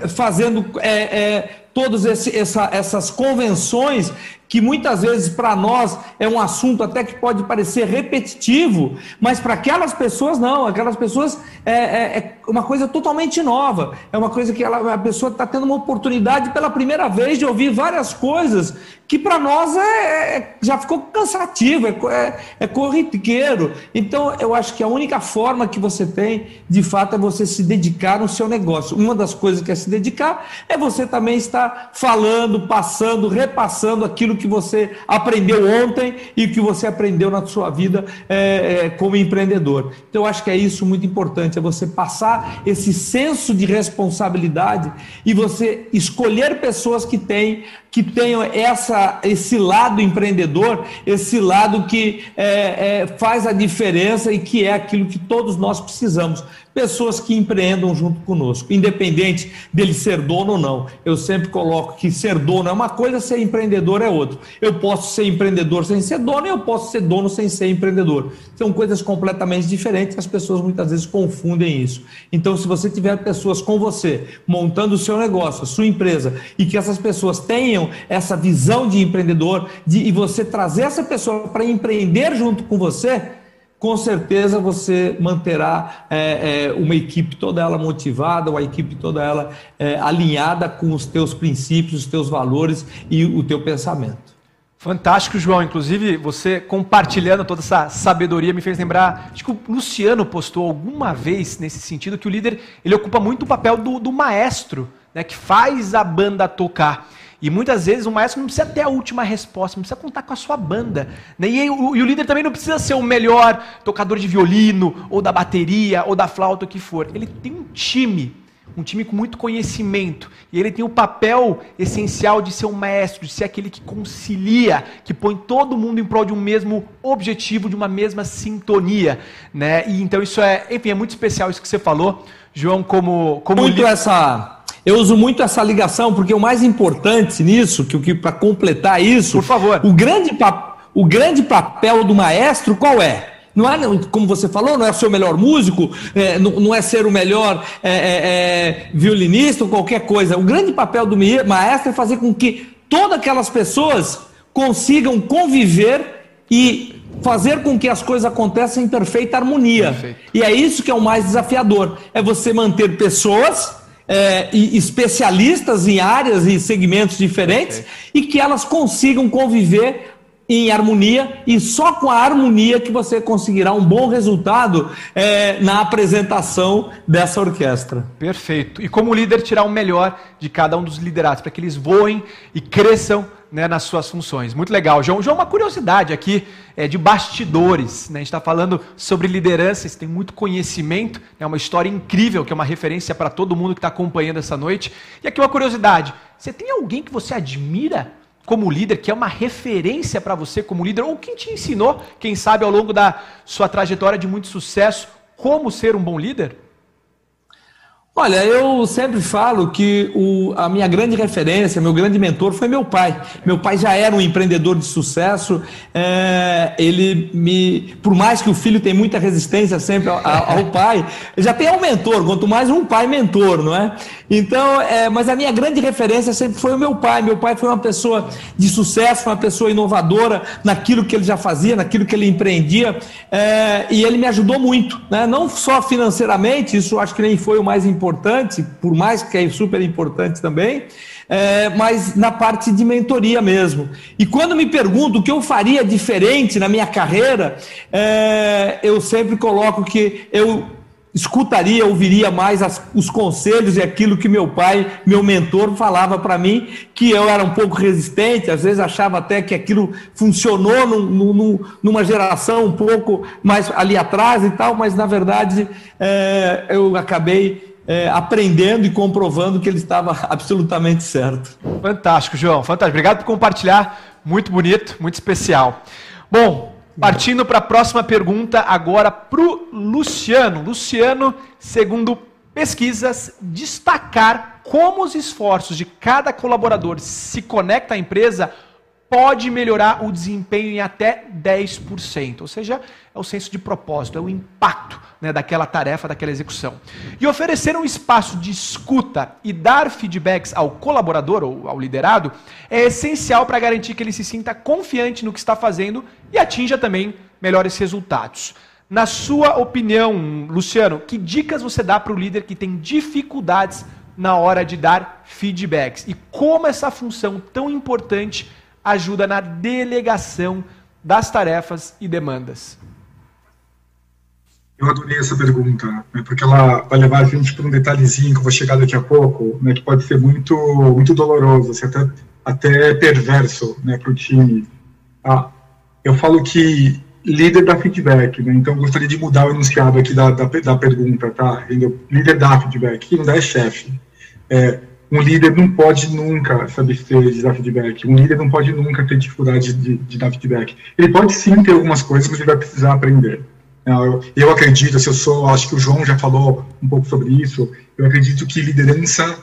fazendo é, é, todas essa, essas convenções que muitas vezes para nós é um assunto até que pode parecer repetitivo, mas para aquelas pessoas não, aquelas pessoas é, é, é, uma coisa totalmente nova, é uma coisa que ela, a pessoa está tendo uma oportunidade pela primeira vez de ouvir várias coisas que para nós é, é, já ficou cansativo, é, é, é corriqueiro. Então eu acho que a única forma que você tem, de fato, é você se dedicar no seu negócio. Uma das coisas que é se dedicar é você também estar falando, passando, repassando aquilo que você aprendeu ontem e que você aprendeu na sua vida é, é, como empreendedor. Então, eu acho que é isso muito importante, é você passar esse senso de responsabilidade e você escolher pessoas que têm que tenham essa, esse lado empreendedor, esse lado que é, é, faz a diferença e que é aquilo que todos nós precisamos pessoas que empreendam junto conosco, independente dele ser dono ou não. Eu sempre coloco que ser dono é uma coisa, ser empreendedor é outra. Eu posso ser empreendedor sem ser dono e eu posso ser dono sem ser empreendedor. São coisas completamente diferentes, as pessoas muitas vezes confundem isso. Então, se você tiver pessoas com você montando o seu negócio, a sua empresa, e que essas pessoas tenham essa visão de empreendedor, de, e você trazer essa pessoa para empreender junto com você, com certeza você manterá é, é, uma equipe toda ela motivada, uma equipe toda ela é, alinhada com os teus princípios, os teus valores e o teu pensamento. Fantástico, João. Inclusive, você compartilhando toda essa sabedoria me fez lembrar. Acho que o Luciano postou alguma vez nesse sentido que o líder ele ocupa muito o papel do, do maestro, né, que faz a banda tocar. E muitas vezes o maestro não precisa ter a última resposta, não precisa contar com a sua banda. Né? E, o, e o líder também não precisa ser o melhor tocador de violino, ou da bateria, ou da flauta, o que for. Ele tem um time, um time com muito conhecimento. E ele tem o papel essencial de ser um maestro, de ser aquele que concilia, que põe todo mundo em prol de um mesmo objetivo, de uma mesma sintonia. Né? E então isso é, enfim, é muito especial isso que você falou, João, como. como muito essa eu uso muito essa ligação, porque o mais importante nisso, que, que para completar isso, por favor, o grande, o grande papel do maestro qual é? Não é, como você falou, não é ser o melhor músico, é, não, não, é ser o melhor é, é, é, violinista ou qualquer coisa. O grande papel do maestro é fazer com que todas aquelas pessoas consigam conviver e fazer com que as coisas aconteçam em perfeita harmonia. Perfeito. E é isso que é o mais desafiador: é você manter pessoas é, e especialistas em áreas e segmentos diferentes okay. e que elas consigam conviver em harmonia e só com a harmonia que você conseguirá um bom resultado é, na apresentação dessa orquestra. Perfeito. E como líder, tirar o melhor de cada um dos liderados, para que eles voem e cresçam né, nas suas funções. Muito legal. João, João uma curiosidade aqui é, de bastidores. Né? A gente está falando sobre liderança, você tem muito conhecimento, é né, uma história incrível, que é uma referência para todo mundo que está acompanhando essa noite. E aqui uma curiosidade: você tem alguém que você admira como líder, que é uma referência para você como líder, ou quem te ensinou, quem sabe, ao longo da sua trajetória de muito sucesso, como ser um bom líder? Olha, eu sempre falo que o, a minha grande referência, meu grande mentor foi meu pai. Meu pai já era um empreendedor de sucesso. É, ele me, por mais que o filho tenha muita resistência sempre ao, ao pai, já tem um mentor. Quanto mais um pai mentor, não é? Então, é, mas a minha grande referência sempre foi o meu pai. Meu pai foi uma pessoa de sucesso, uma pessoa inovadora naquilo que ele já fazia, naquilo que ele empreendia, é, e ele me ajudou muito, né? Não só financeiramente, isso acho que nem foi o mais importante importante, por mais que é super importante também, é, mas na parte de mentoria mesmo. E quando me pergunto o que eu faria diferente na minha carreira, é, eu sempre coloco que eu escutaria, ouviria mais as, os conselhos e aquilo que meu pai, meu mentor, falava para mim, que eu era um pouco resistente, às vezes achava até que aquilo funcionou num, num, numa geração um pouco mais ali atrás e tal, mas na verdade é, eu acabei é, aprendendo e comprovando que ele estava absolutamente certo. Fantástico, João. Fantástico. Obrigado por compartilhar. Muito bonito, muito especial. Bom, partindo para a próxima pergunta, agora para o Luciano. Luciano, segundo pesquisas, destacar como os esforços de cada colaborador se conecta à empresa pode melhorar o desempenho em até 10%. Ou seja, é o senso de propósito, é o impacto né, daquela tarefa, daquela execução. E oferecer um espaço de escuta e dar feedbacks ao colaborador ou ao liderado é essencial para garantir que ele se sinta confiante no que está fazendo e atinja também melhores resultados. Na sua opinião, Luciano, que dicas você dá para o líder que tem dificuldades na hora de dar feedbacks? E como essa função tão importante ajuda na delegação das tarefas e demandas? Eu adorei essa pergunta, né, porque ela vai levar a gente para um detalhezinho que eu vou chegar daqui a pouco, né, que pode ser muito, muito doloroso, assim, até, até perverso né, para o time. Ah, eu falo que líder dá feedback, né, então eu gostaria de mudar o enunciado aqui da, da, da pergunta, tá? Líder dá feedback, quem não dá é chefe. É, um líder não pode nunca se abster de dar feedback. Um líder não pode nunca ter dificuldade de, de dar feedback. Ele pode sim ter algumas coisas, mas ele vai precisar aprender. Eu, eu acredito, se eu sou, acho que o João já falou um pouco sobre isso, eu acredito que liderança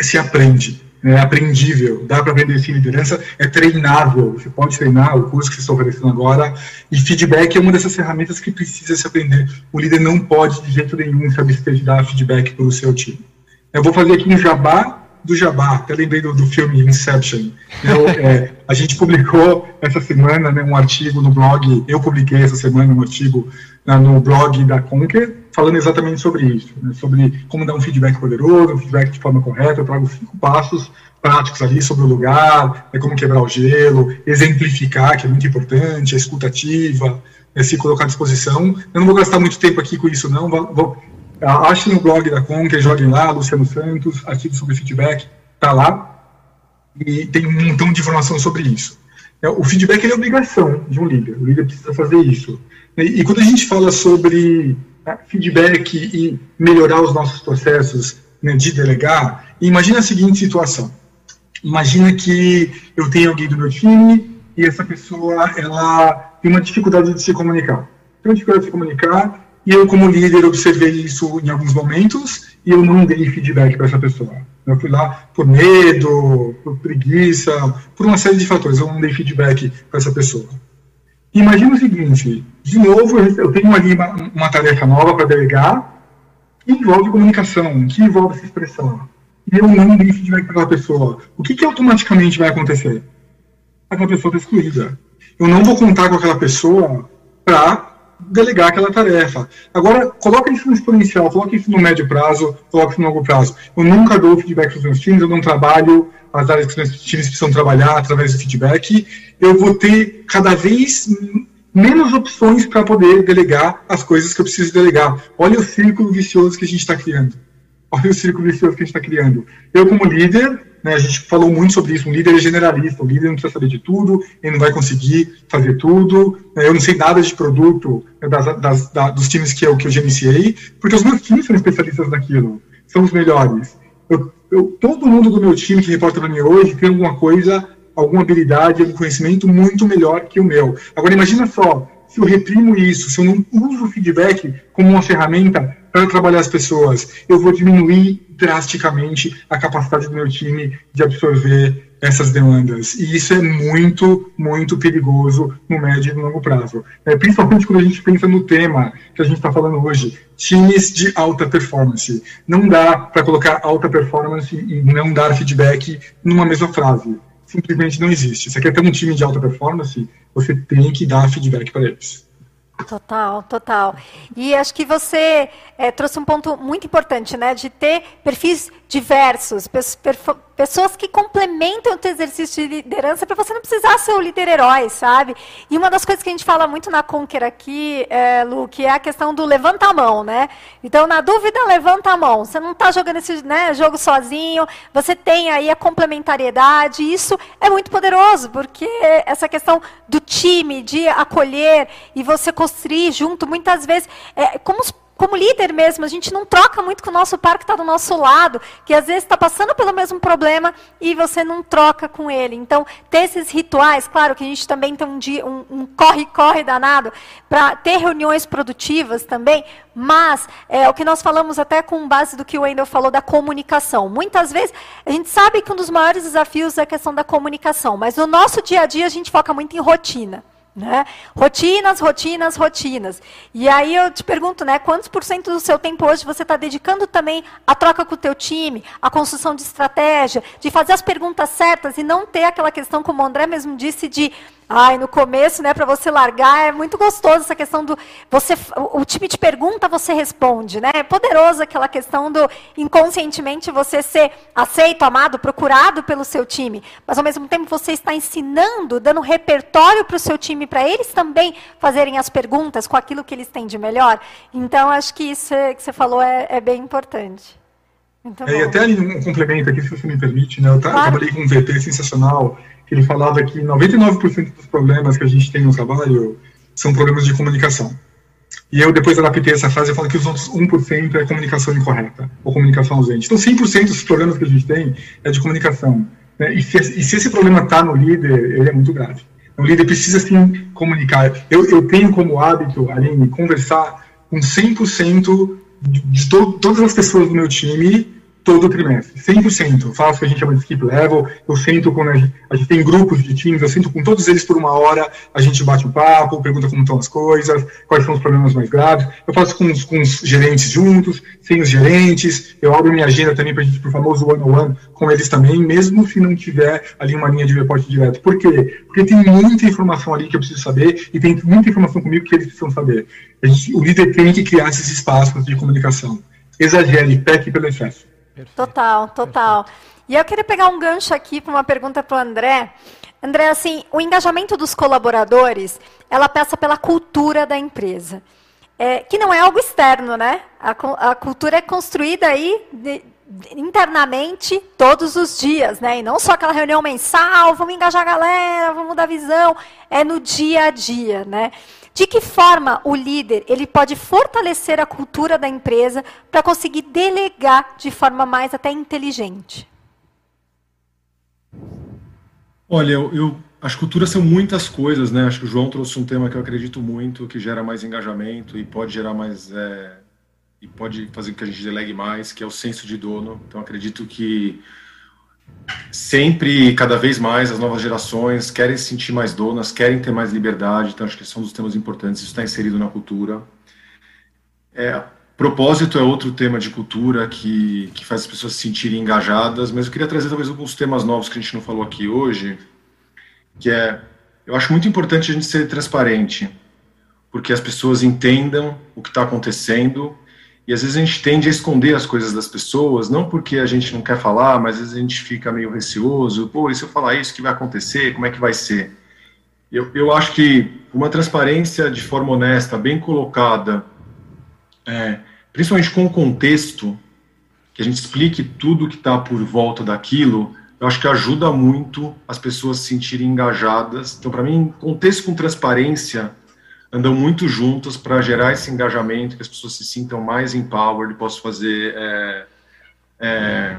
se aprende, é aprendível, dá para aprender sim, liderança é treinável, você pode treinar o curso que você está oferecendo agora, e feedback é uma dessas ferramentas que precisa se aprender. O líder não pode, de jeito nenhum, se abster de dar feedback para o seu time. Eu vou fazer aqui um jabá do jabá, até lembrei do, do filme Inception. Eu, [LAUGHS] é, a gente publicou essa semana né, um artigo no blog, eu publiquei essa semana um artigo no blog da Conquer, falando exatamente sobre isso, né, sobre como dar um feedback poderoso, um feedback de forma correta. Eu trago cinco passos práticos ali sobre o lugar, né, como quebrar o gelo, exemplificar, que é muito importante, a escutativa, né, se colocar à disposição. Eu não vou gastar muito tempo aqui com isso, não. Vou, vou, achem o blog da Conquer, joguem lá, Luciano Santos, artigo sobre feedback, está lá. E tem um montão de informação sobre isso. É, o feedback é obrigação de um líder, o líder precisa fazer isso. E, quando a gente fala sobre né, feedback e melhorar os nossos processos né, de delegar, imagina a seguinte situação. Imagina que eu tenho alguém do meu time e essa pessoa ela tem uma dificuldade de se comunicar. Tem uma dificuldade de se comunicar e eu, como líder, observei isso em alguns momentos e eu não dei feedback para essa pessoa. Eu fui lá por medo, por preguiça, por uma série de fatores. Eu não dei feedback para essa pessoa. Imagina o seguinte: de novo, eu tenho ali uma, uma tarefa nova para delegar que envolve comunicação, que envolve se expressão. E eu não dei feedback para aquela pessoa. O que, que automaticamente vai acontecer? Aquela pessoa está excluída. Eu não vou contar com aquela pessoa para delegar aquela tarefa. Agora, coloca isso no exponencial, coloca isso no médio prazo, coloca isso no longo prazo. Eu nunca dou feedback para os meus times, eu não trabalho as áreas que os meus times precisam trabalhar através do feedback. Eu vou ter cada vez menos opções para poder delegar as coisas que eu preciso delegar. Olha o círculo vicioso que a gente está criando. Olha o círculo vicioso que a gente está criando. Eu, como líder, né, a gente falou muito sobre isso. Um líder é generalista, o líder não precisa saber de tudo, ele não vai conseguir fazer tudo. Né, eu não sei nada de produto né, das, das, da, dos times que eu, que eu gerenciei, porque os meus times são especialistas naquilo, são os melhores. Eu, eu, todo mundo do meu time que reporta para mim hoje tem alguma coisa, alguma habilidade, algum conhecimento muito melhor que o meu. Agora, imagina só, eu reprimo isso, se eu não uso o feedback como uma ferramenta para trabalhar as pessoas, eu vou diminuir drasticamente a capacidade do meu time de absorver essas demandas. E isso é muito, muito perigoso no médio e no longo prazo. É, principalmente quando a gente pensa no tema que a gente está falando hoje, times de alta performance. Não dá para colocar alta performance e não dar feedback numa mesma frase. Simplesmente não existe. Você quer ter um time de alta performance, você tem que dar feedback para eles. Total, total. E acho que você é, trouxe um ponto muito importante, né? De ter perfis diversos, pessoas que complementam o teu exercício de liderança para você não precisar ser o líder herói, sabe? E uma das coisas que a gente fala muito na Conquer aqui, é, Lu, que é a questão do levanta a mão, né? Então, na dúvida, levanta a mão. Você não está jogando esse né, jogo sozinho, você tem aí a complementariedade, e isso é muito poderoso, porque essa questão do time, de acolher e você construir junto, muitas vezes, é, como os como líder mesmo, a gente não troca muito com o nosso par que está do nosso lado, que às vezes está passando pelo mesmo problema e você não troca com ele. Então, ter esses rituais, claro que a gente também tem um corre-corre um danado para ter reuniões produtivas também, mas é o que nós falamos até com base do que o Wendel falou da comunicação. Muitas vezes a gente sabe que um dos maiores desafios é a questão da comunicação, mas no nosso dia a dia a gente foca muito em rotina. Né? Rotinas, rotinas, rotinas. E aí eu te pergunto, né, quantos por cento do seu tempo hoje você está dedicando também à troca com o teu time, à construção de estratégia, de fazer as perguntas certas e não ter aquela questão, como o André mesmo disse, de Ai, no começo, né, para você largar, é muito gostoso essa questão do você o time te pergunta, você responde, né? É poderoso aquela questão do inconscientemente você ser aceito, amado, procurado pelo seu time, mas ao mesmo tempo você está ensinando, dando repertório para o seu time para eles também fazerem as perguntas com aquilo que eles têm de melhor. Então acho que isso que você falou é, é bem importante. É, e até um complemento aqui, se você me permite, né? Eu claro. trabalhei com um VT sensacional que ele falava que 99% dos problemas que a gente tem no trabalho são problemas de comunicação. E eu depois adaptei essa frase falando que os outros 1% é comunicação incorreta, ou comunicação ausente. Então 100% dos problemas que a gente tem é de comunicação. Né? E, se, e, se, esse problema está no líder, ele é muito grave. O líder precisa sim comunicar. Eu, eu tenho como hábito, Aline, conversar com 100% de, de to, todas as pessoas do meu time todo trimestre, 100%. Faço o que a gente chama de skip level, eu sento com, a gente, a gente tem grupos de times, eu sento com todos eles por uma hora, a gente bate um papo, pergunta como estão as coisas, quais são os problemas mais graves. Eu faço com os, com os gerentes juntos, sem os gerentes, eu abro minha agenda também para a gente, por famoso one-on-one, com eles também, mesmo se não tiver ali uma linha de reporte direto. Por quê? Porque tem muita informação ali que eu preciso saber e tem muita informação comigo que eles precisam saber. Gente, o líder tem que criar esses espaços de comunicação. Exagere, peque pelo excesso. Perfeito. Total, total. Perfeito. E eu queria pegar um gancho aqui para uma pergunta para o André. André, assim, o engajamento dos colaboradores, ela passa pela cultura da empresa. É, que não é algo externo, né? A, a cultura é construída aí de, de, internamente todos os dias, né? E não só aquela reunião mensal, vamos engajar a galera, vamos dar visão. É no dia a dia, né? De que forma o líder ele pode fortalecer a cultura da empresa para conseguir delegar de forma mais até inteligente? Olha, eu, eu, as culturas são muitas coisas, né? Acho que o João trouxe um tema que eu acredito muito, que gera mais engajamento e pode gerar mais é, e pode fazer com que a gente delegue mais, que é o senso de dono. Então acredito que sempre, cada vez mais, as novas gerações querem se sentir mais donas, querem ter mais liberdade, então acho que são dos temas importantes, isso está inserido na cultura. É, propósito é outro tema de cultura que, que faz as pessoas se sentirem engajadas, mas eu queria trazer talvez alguns temas novos que a gente não falou aqui hoje, que é, eu acho muito importante a gente ser transparente, porque as pessoas entendam o que está acontecendo e às vezes a gente tende a esconder as coisas das pessoas, não porque a gente não quer falar, mas às vezes a gente fica meio receoso. Pô, e se eu falar isso, o que vai acontecer? Como é que vai ser? Eu, eu acho que uma transparência de forma honesta, bem colocada, é, principalmente com o contexto, que a gente explique tudo que está por volta daquilo, eu acho que ajuda muito as pessoas se sentirem engajadas. Então, para mim, contexto com transparência andam muito juntas para gerar esse engajamento, que as pessoas se sintam mais empowered, possam fazer é, é,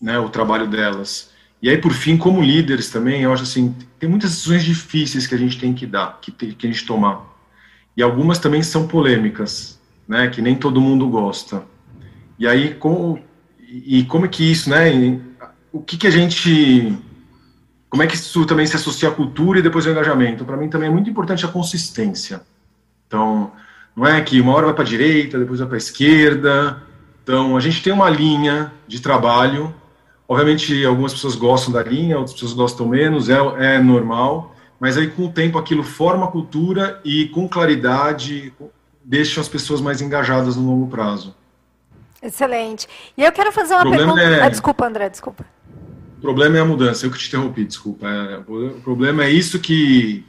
né, o trabalho delas. E aí, por fim, como líderes também, eu acho assim, tem muitas decisões difíceis que a gente tem que dar, que, tem, que a gente tomar. E algumas também são polêmicas, né, que nem todo mundo gosta. E aí, como, e como é que isso, né, o que, que a gente como é que isso também se associa à cultura e depois ao engajamento? Para mim também é muito importante a consistência. Então, não é que uma hora vai para a direita, depois vai para a esquerda. Então, a gente tem uma linha de trabalho. Obviamente, algumas pessoas gostam da linha, outras pessoas gostam menos, é, é normal. Mas aí, com o tempo, aquilo forma a cultura e, com claridade, deixa as pessoas mais engajadas no longo prazo. Excelente. E eu quero fazer uma pergunta. É... Ah, desculpa, André, desculpa. O problema é a mudança. Eu que te interrompi, desculpa. É, o problema é isso que,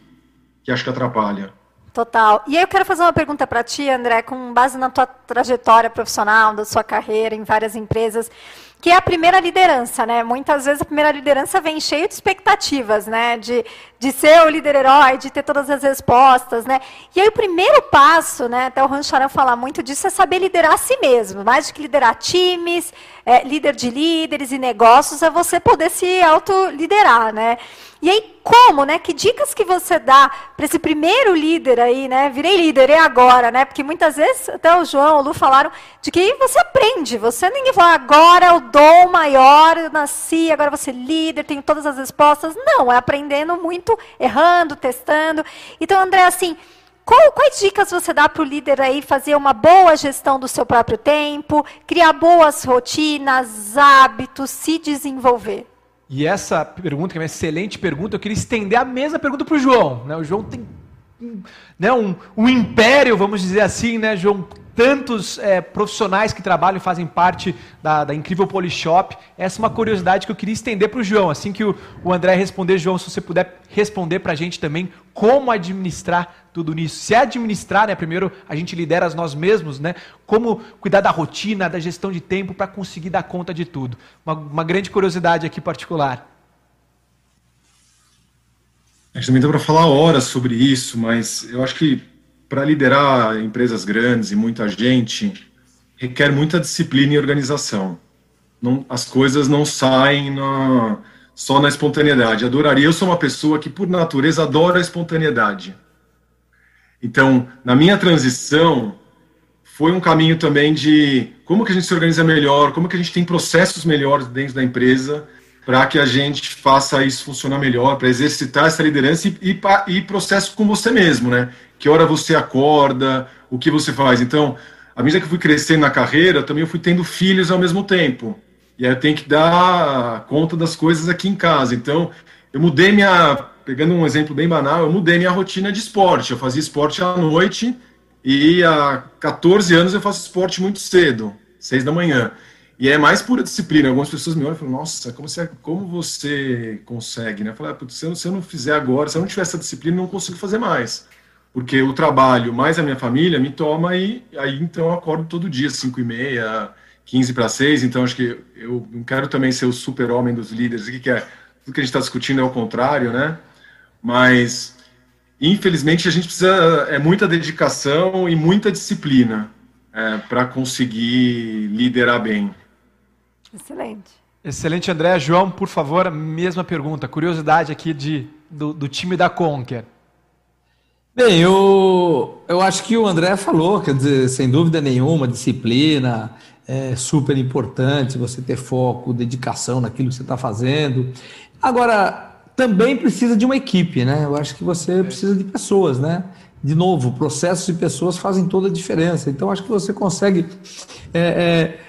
que acho que atrapalha. Total. E aí eu quero fazer uma pergunta para ti, André, com base na tua trajetória profissional, da sua carreira em várias empresas. que é a primeira liderança, né? Muitas vezes a primeira liderança vem cheio de expectativas, né? De, de ser o líder herói, de ter todas as respostas, né? E aí o primeiro passo, né? Até o Rancharan falar muito disso, é saber liderar a si mesmo. Mais do que liderar times, é, líder de líderes e negócios, é você poder se autoliderar, né? E aí, como, né? Que dicas que você dá para esse primeiro líder aí, né? Virei líder, e agora, né? Porque muitas vezes, até o João, o Lu falaram de que você aprende. Você ninguém fala, agora é o dom maior, eu nasci, agora você líder, tenho todas as respostas. Não, é aprendendo muito, errando, testando. Então, André, assim, qual, quais dicas você dá para o líder aí fazer uma boa gestão do seu próprio tempo, criar boas rotinas, hábitos, se desenvolver? E essa pergunta, que é uma excelente pergunta, eu queria estender a mesma pergunta para o João. Né? O João tem né, um, um império, vamos dizer assim, né, João? Tantos é, profissionais que trabalham e fazem parte da, da incrível Polishop. Essa é uma curiosidade que eu queria estender para o João. Assim que o, o André responder, João, se você puder responder para a gente também como administrar tudo nisso. Se administrar, né, primeiro a gente lidera nós mesmos, né, como cuidar da rotina, da gestão de tempo para conseguir dar conta de tudo. Uma, uma grande curiosidade aqui particular. A gente também dá para falar horas sobre isso, mas eu acho que para liderar empresas grandes e muita gente requer muita disciplina e organização. Não, as coisas não saem na, só na espontaneidade. Adoraria. Eu sou uma pessoa que, por natureza, adora a espontaneidade. Então, na minha transição, foi um caminho também de como que a gente se organiza melhor, como que a gente tem processos melhores dentro da empresa para que a gente faça isso funcionar melhor, para exercitar essa liderança e, e, e processo com você mesmo, né? Que hora você acorda, o que você faz. Então, à medida que eu fui crescendo na carreira, também eu fui tendo filhos ao mesmo tempo. E aí eu tenho que dar conta das coisas aqui em casa. Então, eu mudei minha pegando um exemplo bem banal, eu mudei minha rotina de esporte. Eu fazia esporte à noite e há 14 anos eu faço esporte muito cedo, 6 da manhã. E é mais pura disciplina. Algumas pessoas me olham e falam, nossa, como você, como você consegue? Né? Eu falo, ah, se, eu, se eu não fizer agora, se eu não tiver essa disciplina, eu não consigo fazer mais. Porque o trabalho mais a minha família me toma e aí então eu acordo todo dia, 5 e meia, 15 para 6. Então acho que eu não quero também ser o super-homem dos líderes aqui, que é tudo que a gente está discutindo é o contrário, né? mas infelizmente a gente precisa é muita dedicação e muita disciplina é, para conseguir liderar bem. Excelente. Excelente, André. João, por favor, mesma pergunta. Curiosidade aqui de, do, do time da Conquer. Bem, eu, eu acho que o André falou, quer dizer, sem dúvida nenhuma, disciplina é super importante, você ter foco, dedicação naquilo que você está fazendo. Agora, também precisa de uma equipe, né? Eu acho que você precisa de pessoas, né? De novo, processos e pessoas fazem toda a diferença. Então, acho que você consegue, é, é,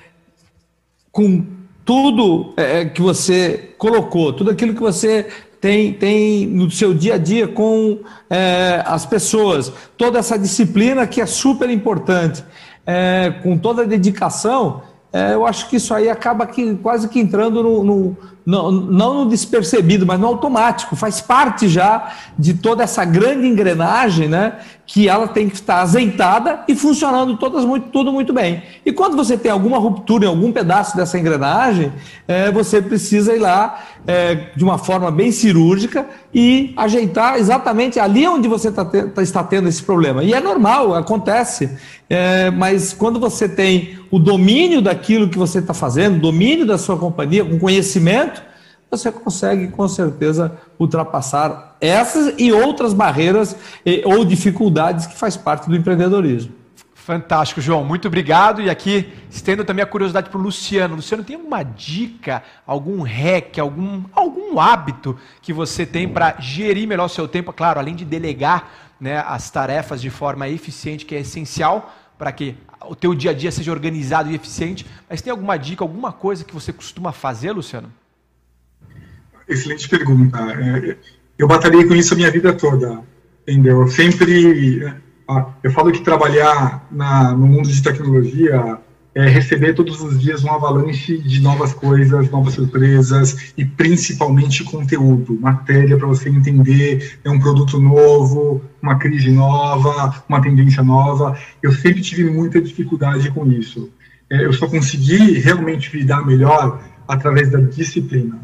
com tudo é, é, que você colocou, tudo aquilo que você tem, tem no seu dia a dia com é, as pessoas, toda essa disciplina que é super importante, é, com toda a dedicação, eu acho que isso aí acaba que, quase que entrando no, no não, não no despercebido, mas no automático, faz parte já de toda essa grande engrenagem, né? Que ela tem que estar azeitada e funcionando todas muito, tudo muito bem. E quando você tem alguma ruptura em algum pedaço dessa engrenagem, é, você precisa ir lá é, de uma forma bem cirúrgica e ajeitar exatamente ali onde você tá te, tá, está tendo esse problema. E é normal, acontece. É, mas quando você tem o domínio daquilo que você está fazendo, domínio da sua companhia, com conhecimento, você consegue com certeza ultrapassar essas e outras barreiras ou dificuldades que faz parte do empreendedorismo. Fantástico, João. Muito obrigado. E aqui estendo também a curiosidade para o Luciano. Luciano, tem alguma dica, algum hack, algum, algum hábito que você tem para gerir melhor o seu tempo? Claro, além de delegar né, as tarefas de forma eficiente, que é essencial para que o teu dia a dia seja organizado e eficiente. Mas tem alguma dica, alguma coisa que você costuma fazer, Luciano? Excelente pergunta. É, eu batalhei com isso a minha vida toda, entendeu? Eu sempre, é, eu falo que trabalhar na, no mundo de tecnologia é receber todos os dias um avalanche de novas coisas, novas surpresas e principalmente conteúdo, matéria para você entender, é um produto novo, uma crise nova, uma tendência nova. Eu sempre tive muita dificuldade com isso. é, eu só consegui realmente lidar melhor através da disciplina.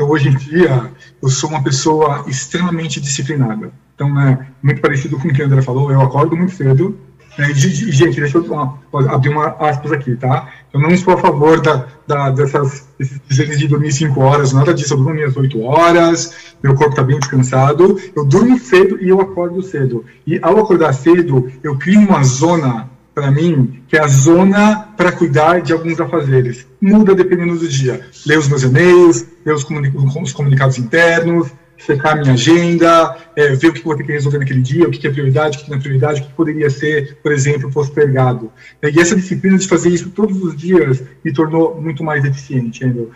Então, hoje em dia, eu sou uma pessoa extremamente disciplinada. Então, né, muito parecido com o que o André falou, eu acordo muito cedo. Né, gente, deixa eu abrir uma aspas aqui, tá? Eu não sou a favor da, da, dessas, desses de dormir 5 horas, nada disso. Eu durmo minhas 8 horas, meu corpo está bem descansado. Eu durmo cedo e eu acordo cedo. E ao acordar cedo, eu crio uma zona para mim, que é a zona para cuidar de alguns afazeres. Muda dependendo do dia. Ler os meus e-mails, ler os, os comunicados internos, secar minha agenda, é, ver o que eu vou ter que resolver naquele dia, o que é prioridade, o que não é prioridade, o que poderia ser, por exemplo, postergado. E essa disciplina de fazer isso todos os dias me tornou muito mais eficiente. Entendeu?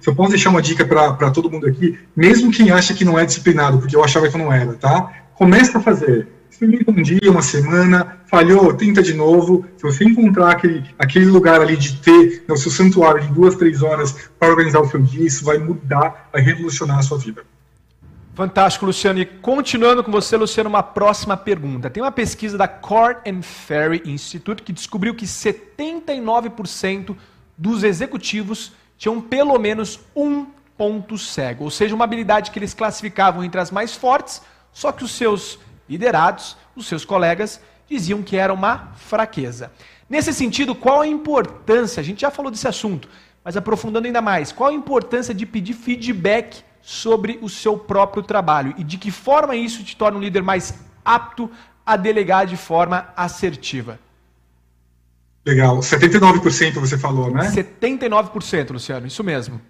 Se eu posso deixar uma dica para todo mundo aqui, mesmo quem acha que não é disciplinado, porque eu achava que não era, tá? Começa a fazer experimenta um dia, uma semana, falhou, tenta de novo. Se você encontrar aquele, aquele lugar ali de ter no seu santuário de duas, três horas para organizar o seu dia, isso vai mudar, vai revolucionar a sua vida. Fantástico, Luciano. E continuando com você, Luciano, uma próxima pergunta. Tem uma pesquisa da Cord and Ferry Institute que descobriu que 79% dos executivos tinham pelo menos um ponto cego, ou seja, uma habilidade que eles classificavam entre as mais fortes, só que os seus liderados, os seus colegas diziam que era uma fraqueza. Nesse sentido, qual a importância? A gente já falou desse assunto, mas aprofundando ainda mais, qual a importância de pedir feedback sobre o seu próprio trabalho e de que forma isso te torna um líder mais apto a delegar de forma assertiva? Legal. 79% você falou, né? 79%, Luciano, isso mesmo.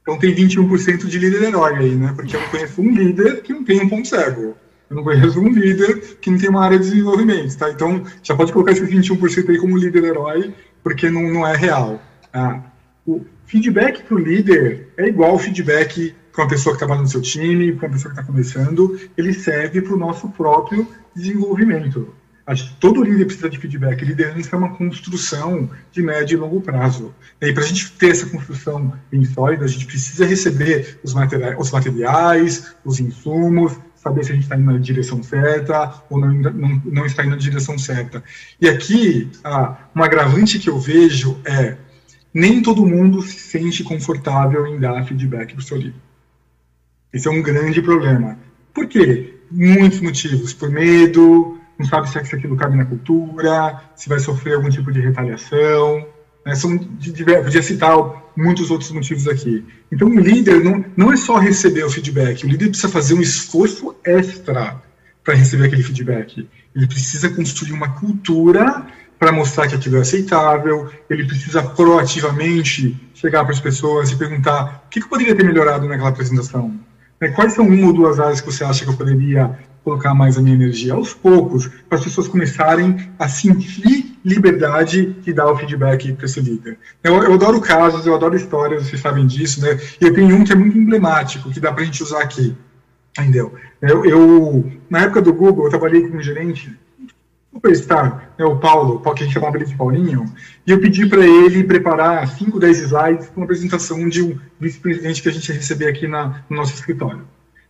Então tem 21% de líder herói aí, né? Porque eu conheço um líder que não tem um ponto cego. Eu não conheço um líder que não tem uma área de desenvolvimento, tá? Então, já pode colocar esse 21% aí como líder herói, porque não, não é real. Ah, o feedback para o líder é igual ao feedback para uma pessoa que trabalha no seu time, para uma pessoa que está começando, ele serve para o nosso próprio desenvolvimento. Todo líder precisa de feedback. Liderança é uma construção de médio e longo prazo. E para a gente ter essa construção bem sólida, a gente precisa receber os, materiais, os insumos, saber se a gente está indo na direção certa ou não, não, não está indo na direção certa. E aqui, ah, um agravante que eu vejo é nem todo mundo se sente confortável em dar feedback para o seu líder. Esse é um grande problema. Por quê? Muitos motivos. Por medo, não sabe se aquilo cabe na cultura, se vai sofrer algum tipo de retaliação. Né? São, podia citar muitos outros motivos aqui. Então, o líder não, não é só receber o feedback, o líder precisa fazer um esforço extra para receber aquele feedback. Ele precisa construir uma cultura para mostrar que aquilo é aceitável, ele precisa proativamente chegar para as pessoas e perguntar o que, que poderia ter melhorado naquela apresentação. Né? Quais são uma ou duas áreas que você acha que eu poderia colocar mais a minha energia? Aos poucos, para as pessoas começarem a sentir liberdade de dar o feedback para esse líder. Eu, eu, adoro casos, eu adoro histórias, vocês sabem disso, né? E eu tenho um que é muito emblemático, que dá para a gente usar aqui. Entendeu? Eu, eu, na época do Google, eu trabalhei com um gerente superstar, né, o Paulo, que a gente chamava ele de Paulinho, e eu pedi para ele preparar 5, 10 slides para uma apresentação de um vice-presidente que a gente ia receber aqui na, no nosso escritório.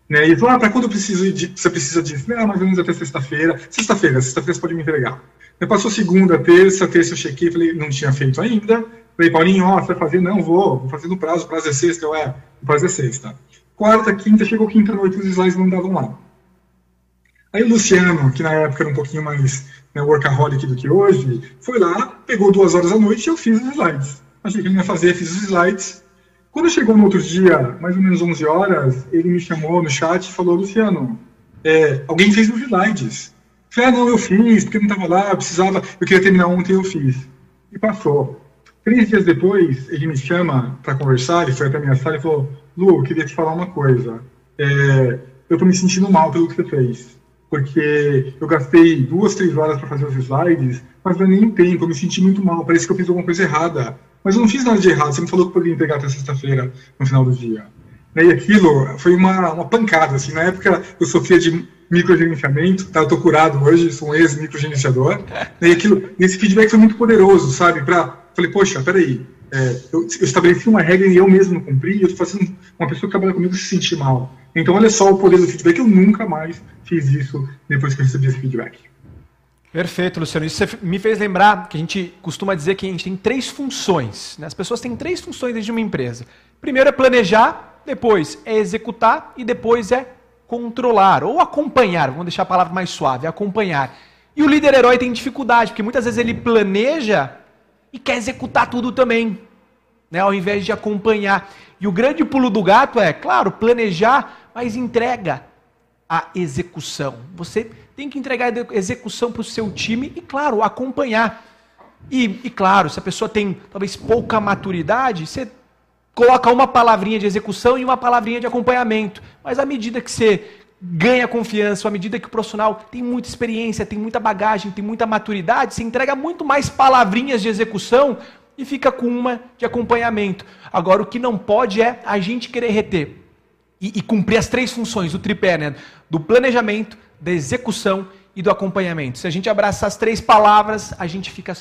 Né, e falou, ah, para quando eu preciso de, você precisa disso? Ah, mais ou menos até sexta-feira. Sexta-feira, sexta-feira você pode me entregar. Aí passou segunda, terça, terça eu chequei, falei, não tinha feito ainda. Falei, Paulinho, ó, você vai fazer? Não, vou, vou fazer no prazo, prazo é sexta. Eu, é, o prazo é sexta. Quarta, quinta, chegou quinta noite, os slides não davam lá. Aí o Luciano, que na época era um pouquinho mais né, workaholic do que hoje, foi lá, pegou duas horas à noite e eu fiz os slides. Achei que ele ia fazer, fiz os slides. Quando chegou no outro dia, mais ou menos 11 horas, ele me chamou no chat e falou, Luciano, é, alguém fez os slides. Falei, ah, não, eu fiz, porque não estava lá, eu precisava, eu queria terminar ontem, eu fiz. E passou. Três dias depois, ele me chama para conversar, ele foi até a minha sala e falou, Lu, eu queria te falar uma coisa. É, eu estou me sentindo mal pelo que você fez. Porque eu gastei duas, três horas para fazer os slides, mas não é nem tempo, eu me senti muito mal, parece que eu fiz alguma coisa errada. Mas eu não fiz nada de errado, você me falou que poderia entregar até sexta-feira, no final do dia. E aquilo foi uma, uma pancada, assim, na época eu sofria de microgerenciamento, tá? Eu tô curado hoje, sou um ex-microgerenciador. [LAUGHS] E aquilo, esse feedback foi muito poderoso, sabe? Pra, falei, poxa, peraí, é, eu, eu estabeleci uma regra e eu mesmo não cumpri, e eu tô fazendo uma pessoa que trabalha comigo se sentir mal. Então, olha só o poder do feedback, eu nunca mais fiz isso depois que eu recebi esse feedback. Perfeito, Luciano. Isso me fez lembrar que a gente costuma dizer que a gente tem três funções. Né? As pessoas têm três funções dentro de uma empresa. Primeiro é planejar, depois é executar e depois é controlar ou acompanhar. Vamos deixar a palavra mais suave, acompanhar. E o líder herói tem dificuldade, porque muitas vezes ele planeja e quer executar tudo também, né? ao invés de acompanhar. E o grande pulo do gato é, claro, planejar, mas entrega a execução. Você tem que entregar execução para o seu time e, claro, acompanhar. E, e, claro, se a pessoa tem talvez pouca maturidade, você coloca uma palavrinha de execução e uma palavrinha de acompanhamento. Mas à medida que você ganha confiança, à medida que o profissional tem muita experiência, tem muita bagagem, tem muita maturidade, você entrega muito mais palavrinhas de execução e fica com uma de acompanhamento. Agora, o que não pode é a gente querer reter e, e cumprir as três funções do tripé, né? Do planejamento, da execução e do acompanhamento. Se a gente abraçar as três palavras, a gente fica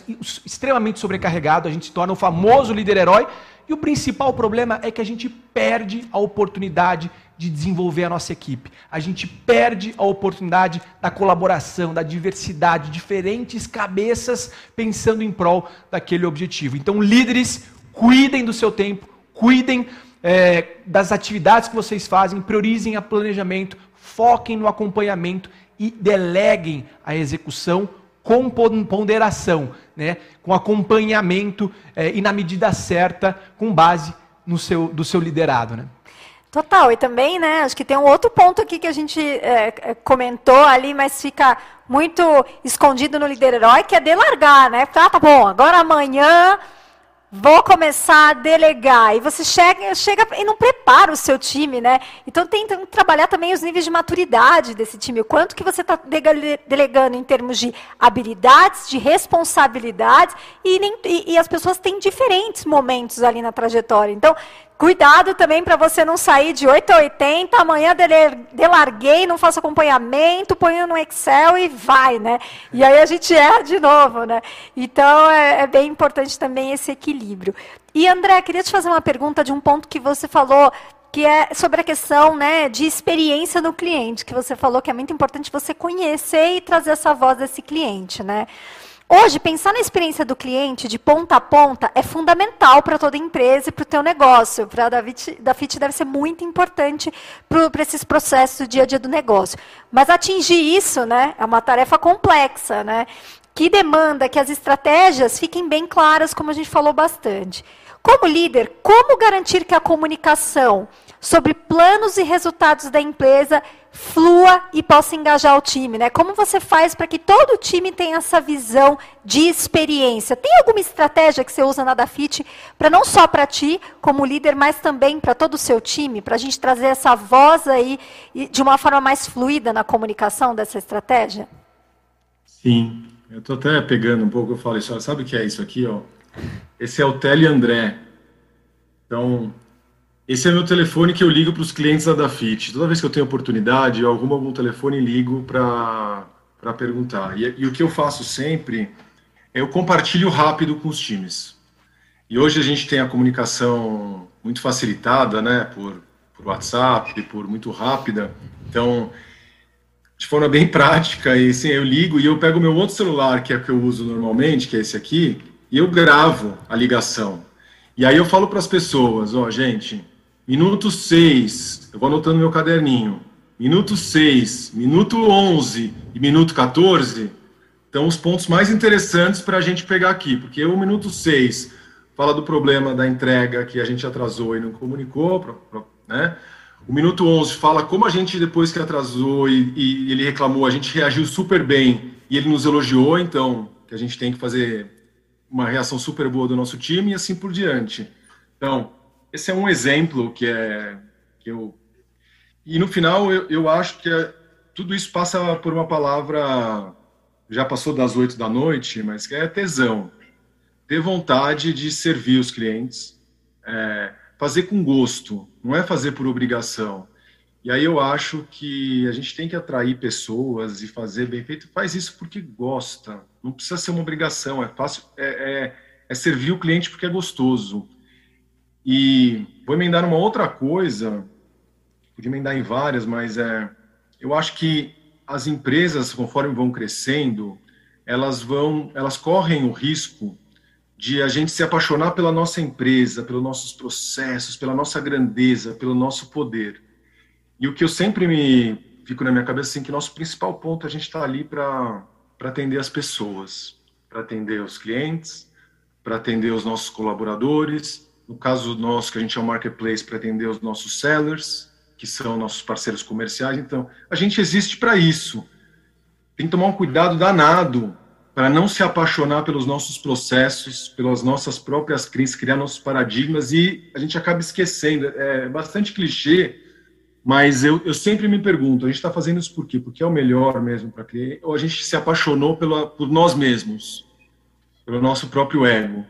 extremamente sobrecarregado, a gente se torna o famoso líder herói. E o principal problema é que a gente perde a oportunidade de desenvolver a nossa equipe. A gente perde a oportunidade da colaboração, da diversidade, diferentes cabeças pensando em prol daquele objetivo. Então, líderes, cuidem do seu tempo, cuidem é, das atividades que vocês fazem, priorizem o planejamento, foquem no acompanhamento e deleguem a execução com ponderação, né? com acompanhamento é, e na medida certa, com base no seu, do seu liderado. Né? Total, e também, né, acho que tem um outro ponto aqui que a gente é, comentou ali, mas fica muito escondido no líder herói, que é delargar, né? Ah, tá bom, agora amanhã Vou começar a delegar. E você chega, chega e não prepara o seu time, né? Então tem que trabalhar também os níveis de maturidade desse time. O quanto que você está delegando em termos de habilidades, de responsabilidades, e, nem, e, e as pessoas têm diferentes momentos ali na trajetória. Então, Cuidado também para você não sair de 8 a 80, amanhã delarguei, não faço acompanhamento, ponho no Excel e vai, né? E aí a gente erra de novo, né? Então é, é bem importante também esse equilíbrio. E André, queria te fazer uma pergunta de um ponto que você falou que é sobre a questão né, de experiência no cliente, que você falou que é muito importante você conhecer e trazer essa voz desse cliente, né? Hoje, pensar na experiência do cliente de ponta a ponta é fundamental para toda empresa e para o teu negócio. Para a da FIT deve ser muito importante para esses processos do dia a dia do negócio. Mas atingir isso né, é uma tarefa complexa, né, que demanda que as estratégias fiquem bem claras, como a gente falou bastante. Como líder, como garantir que a comunicação sobre planos e resultados da empresa flua e possa engajar o time, né? Como você faz para que todo o time tenha essa visão de experiência? Tem alguma estratégia que você usa na Dafit para não só para ti como líder, mas também para todo o seu time, para a gente trazer essa voz aí de uma forma mais fluida na comunicação dessa estratégia? Sim, eu estou até pegando um pouco, eu falo sabe o que é isso aqui, ó? Esse é o Tele André. Então, esse é meu telefone que eu ligo para os clientes da Dafit. Toda vez que eu tenho oportunidade, eu arrumo algum telefone e ligo para perguntar. E, e, o que eu faço sempre é eu compartilho rápido com os times. E hoje a gente tem a comunicação muito facilitada, né, por, por WhatsApp, por muito rápida. Então, de forma bem [LAUGHS] prática, e assim, eu ligo e eu pego meu outro celular, que é o que eu uso normalmente, que é esse aqui, e eu gravo a ligação. E aí eu falo para as pessoas, ó, oh, gente, Minuto 6, eu vou anotando meu caderninho. Minuto 6, minuto 11 e minuto 14 estão os pontos mais interessantes para a gente pegar aqui, porque o minuto 6 fala do problema da entrega que a gente atrasou e não comunicou, né? O minuto 11 fala como a gente, depois que atrasou e, e ele reclamou, a gente reagiu super bem e ele nos elogiou, então, que a gente tem que fazer uma reação super boa do nosso time e assim por diante. Então, esse é um exemplo que é que eu e no final eu, eu acho que é, tudo isso passa por uma palavra já passou das oito da noite, mas que é tesão, ter vontade de servir os clientes, é, fazer com gosto, não é fazer por obrigação. E aí eu acho que a gente tem que atrair pessoas e fazer bem feito. Faz isso porque gosta. Não precisa ser uma obrigação. É fácil. É, é, é servir o cliente porque é gostoso. E vou emendar uma outra coisa, podia emendar em várias, mas é, eu acho que as empresas, conforme vão crescendo, elas vão, elas correm o risco de a gente se apaixonar pela nossa empresa, pelos nossos processos, pela nossa grandeza, pelo nosso poder. E o que eu sempre me fico na minha cabeça assim que nosso principal ponto é a gente está ali para para atender as pessoas, para atender os clientes, para atender os nossos colaboradores, no caso nosso que a gente é um marketplace para atender os nossos sellers, que são nossos parceiros comerciais. Então, a gente existe para isso. Tem que tomar um cuidado danado para não se apaixonar pelos nossos processos, pelas nossas próprias crises, criar nossos paradigmas e a gente acaba esquecendo. É bastante clichê, mas eu, eu sempre me pergunto: a gente está fazendo isso por quê? Porque é o melhor mesmo para cliente? Ou a gente se apaixonou pela, por nós mesmos, pelo nosso próprio ego?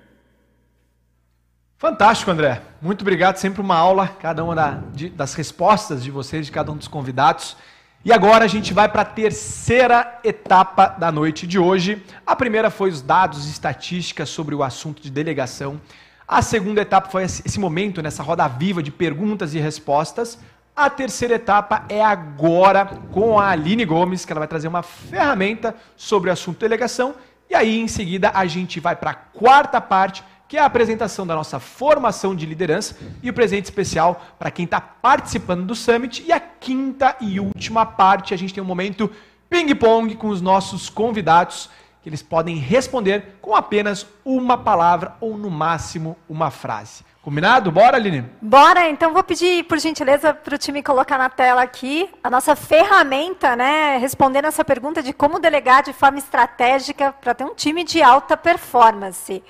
Fantástico, André. Muito obrigado. Sempre uma aula, cada uma da, de, das respostas de vocês, de cada um dos convidados. E agora a gente vai para a terceira etapa da noite de hoje. A primeira foi os dados e estatísticas sobre o assunto de delegação. A segunda etapa foi esse momento, nessa roda viva de perguntas e respostas. A terceira etapa é agora com a Aline Gomes, que ela vai trazer uma ferramenta sobre o assunto de delegação. E aí, em seguida, a gente vai para a quarta parte, que é a apresentação da nossa formação de liderança e o presente especial para quem está participando do Summit. E a quinta e última parte, a gente tem um momento ping-pong com os nossos convidados, que eles podem responder com apenas uma palavra ou, no máximo, uma frase. Combinado? Bora, Aline? Bora, então vou pedir, por gentileza, para o time colocar na tela aqui a nossa ferramenta, né? Respondendo essa pergunta de como delegar de forma estratégica para ter um time de alta performance.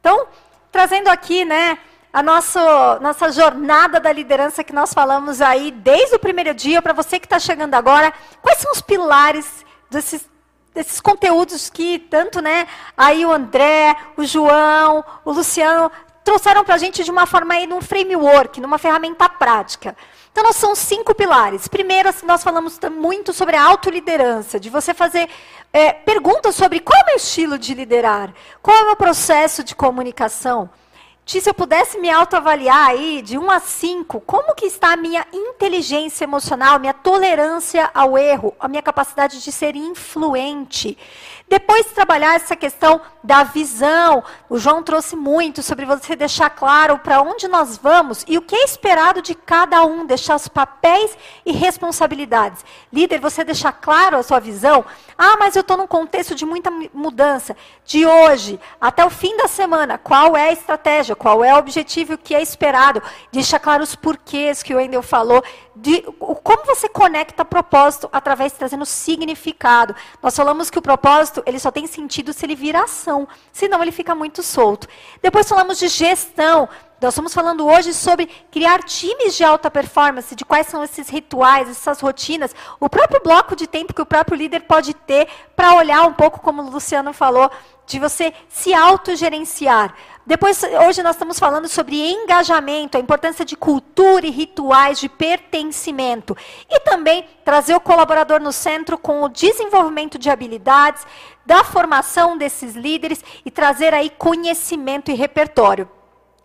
Então, trazendo aqui, né, a nosso, nossa jornada da liderança que nós falamos aí desde o primeiro dia, para você que está chegando agora, quais são os pilares desses, desses conteúdos que tanto, né, aí o André, o João, o Luciano trouxeram para a gente de uma forma aí, num framework, numa ferramenta prática. Então, nós são cinco pilares. Primeiro, assim, nós falamos muito sobre a autoliderança, de você fazer é, perguntas sobre qual é o meu estilo de liderar, qual é o meu processo de comunicação. Se eu pudesse me autoavaliar aí de 1 a 5, como que está a minha inteligência emocional, minha tolerância ao erro, a minha capacidade de ser influente? Depois trabalhar essa questão da visão. O João trouxe muito sobre você deixar claro para onde nós vamos e o que é esperado de cada um, deixar os papéis e responsabilidades. Líder, você deixar claro a sua visão. Ah, mas eu estou num contexto de muita mudança. De hoje até o fim da semana, qual é a estratégia? Qual é o objetivo? O que é esperado? Deixar claro os porquês que o Wendel falou de como você conecta propósito através de trazendo significado. Nós falamos que o propósito ele só tem sentido se ele vira ação, senão ele fica muito solto. Depois falamos de gestão. Nós estamos falando hoje sobre criar times de alta performance, de quais são esses rituais, essas rotinas, o próprio bloco de tempo que o próprio líder pode ter para olhar um pouco, como o Luciano falou, de você se autogerenciar. Depois, hoje nós estamos falando sobre engajamento, a importância de cultura e rituais de pertencimento. E também trazer o colaborador no centro com o desenvolvimento de habilidades, da formação desses líderes e trazer aí conhecimento e repertório.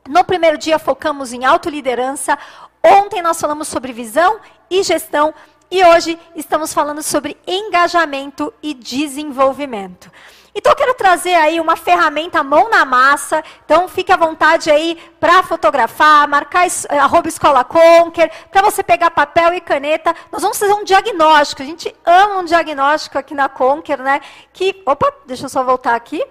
No primeiro dia focamos em autoliderança. Ontem nós falamos sobre visão e gestão. E hoje estamos falando sobre engajamento e desenvolvimento. Então eu quero trazer aí uma ferramenta mão na massa. Então fique à vontade aí para fotografar, marcar eh, arroba escola Conquer, para você pegar papel e caneta. Nós vamos fazer um diagnóstico. A gente ama um diagnóstico aqui na Conquer, né? Que, opa, deixa eu só voltar aqui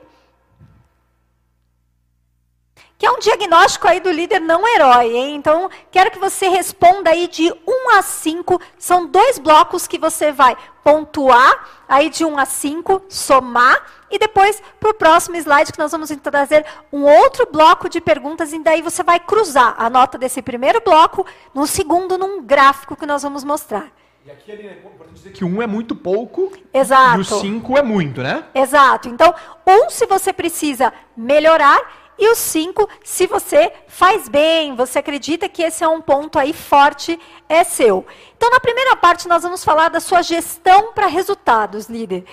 que é um diagnóstico aí do líder não herói, hein? Então, quero que você responda aí de 1 a 5. São dois blocos que você vai pontuar aí de 1 a 5, somar, e depois, para o próximo slide, que nós vamos trazer um outro bloco de perguntas, e daí você vai cruzar a nota desse primeiro bloco no segundo, num gráfico que nós vamos mostrar. E aqui é importante dizer que um é muito pouco Exato. e o cinco é muito, né? Exato. Então, um, se você precisa melhorar, e o 5, se você faz bem, você acredita que esse é um ponto aí forte, é seu. Então, na primeira parte, nós vamos falar da sua gestão para resultados, líder.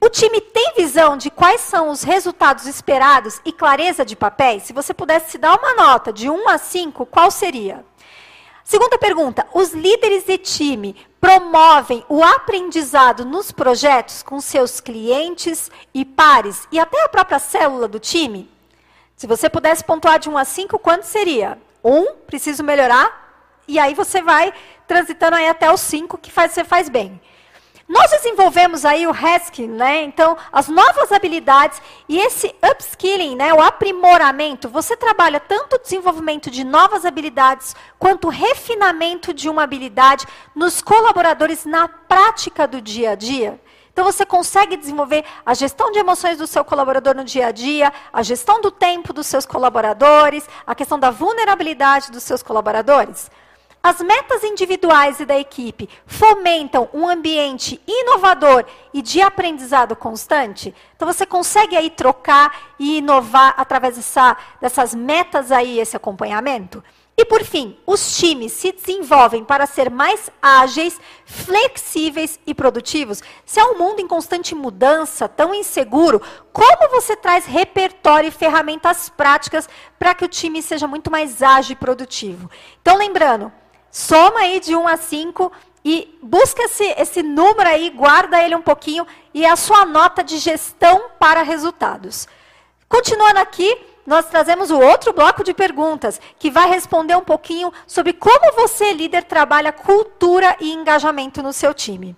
O time tem visão de quais são os resultados esperados e clareza de papéis? Se você pudesse dar uma nota de 1 a 5, qual seria? Segunda pergunta: os líderes de time promovem o aprendizado nos projetos com seus clientes e pares e até a própria célula do time? Se você pudesse pontuar de 1 a 5, quanto seria? 1, preciso melhorar, e aí você vai transitando aí até o 5, que faz, você faz bem. Nós desenvolvemos aí o Hesking, né? Então, as novas habilidades e esse upskilling, né? O aprimoramento. Você trabalha tanto o desenvolvimento de novas habilidades quanto o refinamento de uma habilidade nos colaboradores na prática do dia a dia. Então você consegue desenvolver a gestão de emoções do seu colaborador no dia a dia, a gestão do tempo dos seus colaboradores, a questão da vulnerabilidade dos seus colaboradores. As metas individuais e da equipe fomentam um ambiente inovador e de aprendizado constante? Então você consegue aí trocar e inovar através dessa, dessas metas aí, esse acompanhamento? E por fim, os times se desenvolvem para ser mais ágeis, flexíveis e produtivos. Se é um mundo em constante mudança, tão inseguro, como você traz repertório e ferramentas práticas para que o time seja muito mais ágil e produtivo? Então, lembrando, Soma aí de 1 a 5 e busca esse, esse número aí, guarda ele um pouquinho e é a sua nota de gestão para resultados. Continuando aqui, nós trazemos o outro bloco de perguntas, que vai responder um pouquinho sobre como você, líder, trabalha cultura e engajamento no seu time.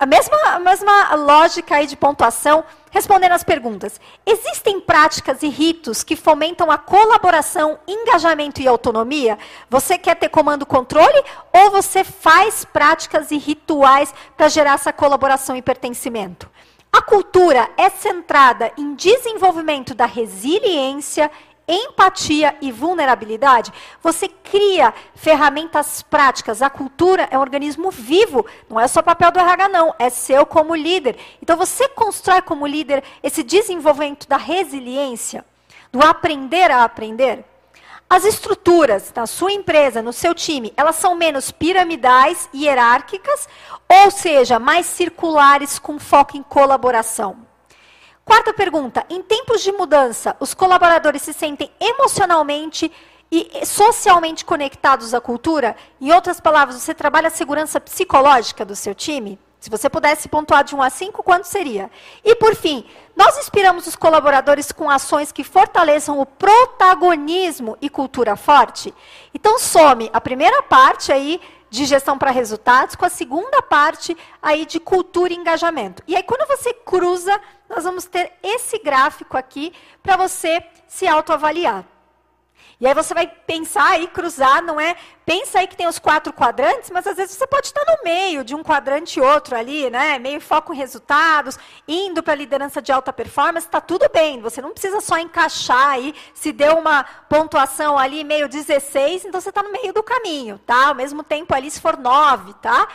A mesma, a mesma lógica aí de pontuação, respondendo às perguntas. Existem práticas e ritos que fomentam a colaboração, engajamento e autonomia? Você quer ter comando controle ou você faz práticas e rituais para gerar essa colaboração e pertencimento? A cultura é centrada em desenvolvimento da resiliência empatia e vulnerabilidade, você cria ferramentas práticas. A cultura é um organismo vivo, não é só papel do RH, não, é seu como líder. Então você constrói como líder esse desenvolvimento da resiliência, do aprender a aprender. As estruturas na sua empresa, no seu time, elas são menos piramidais e hierárquicas, ou seja, mais circulares com foco em colaboração. Quarta pergunta: em tempos de mudança, os colaboradores se sentem emocionalmente e socialmente conectados à cultura? Em outras palavras, você trabalha a segurança psicológica do seu time? Se você pudesse pontuar de 1 a 5, quanto seria? E por fim, nós inspiramos os colaboradores com ações que fortaleçam o protagonismo e cultura forte? Então some a primeira parte aí de gestão para resultados com a segunda parte aí de cultura e engajamento. E aí quando você cruza, nós vamos ter esse gráfico aqui para você se autoavaliar. E aí você vai pensar e cruzar, não é? Pensa aí que tem os quatro quadrantes, mas às vezes você pode estar no meio de um quadrante e outro ali, né? Meio foco em resultados, indo para a liderança de alta performance, está tudo bem. Você não precisa só encaixar aí, se deu uma pontuação ali meio 16, então você está no meio do caminho, tá? Ao mesmo tempo ali se for 9, tá?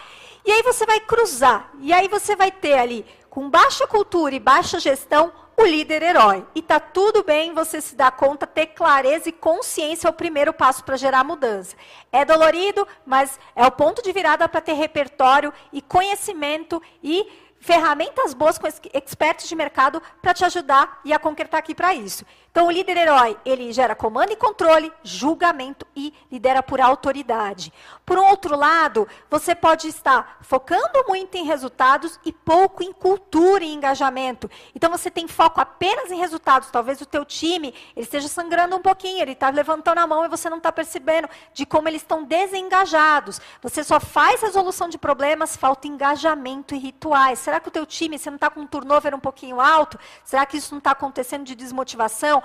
E aí você vai cruzar. E aí você vai ter ali, com baixa cultura e baixa gestão, o líder herói. E tá tudo bem você se dar conta, ter clareza e consciência é o primeiro passo para gerar mudança. É dolorido, mas é o ponto de virada para ter repertório e conhecimento e ferramentas boas com expertos de mercado para te ajudar e a concretar aqui para isso. Então, o líder herói, ele gera comando e controle, julgamento e lidera por autoridade. Por um outro lado, você pode estar focando muito em resultados e pouco em cultura e engajamento. Então, você tem foco apenas em resultados. Talvez o teu time ele esteja sangrando um pouquinho, ele está levantando a mão e você não está percebendo de como eles estão desengajados. Você só faz resolução de problemas, falta engajamento e rituais. Será que o teu time, você não está com um turnover um pouquinho alto? Será que isso não está acontecendo de desmotivação?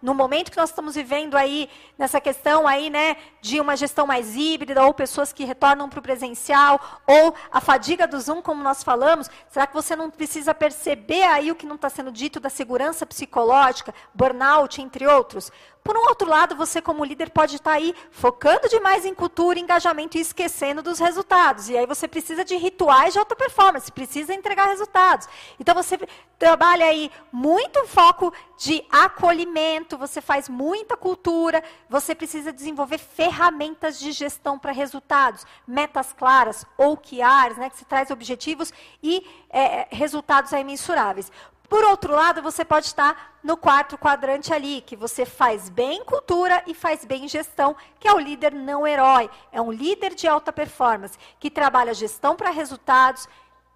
no momento que nós estamos vivendo aí, nessa questão aí, né, de uma gestão mais híbrida, ou pessoas que retornam para o presencial, ou a fadiga do Zoom, como nós falamos, será que você não precisa perceber aí o que não está sendo dito da segurança psicológica, burnout, entre outros? Por um outro lado, você como líder pode estar aí focando demais em cultura, engajamento e esquecendo dos resultados. E aí você precisa de rituais de alta performance, precisa entregar resultados. Então você trabalha aí muito foco de acolhimento, você faz muita cultura, você precisa desenvolver ferramentas de gestão para resultados, metas claras, OKRs, né, que se traz objetivos e é, resultados aí mensuráveis. Por outro lado, você pode estar no quarto quadrante ali, que você faz bem cultura e faz bem gestão, que é o líder não herói. É um líder de alta performance, que trabalha gestão para resultados,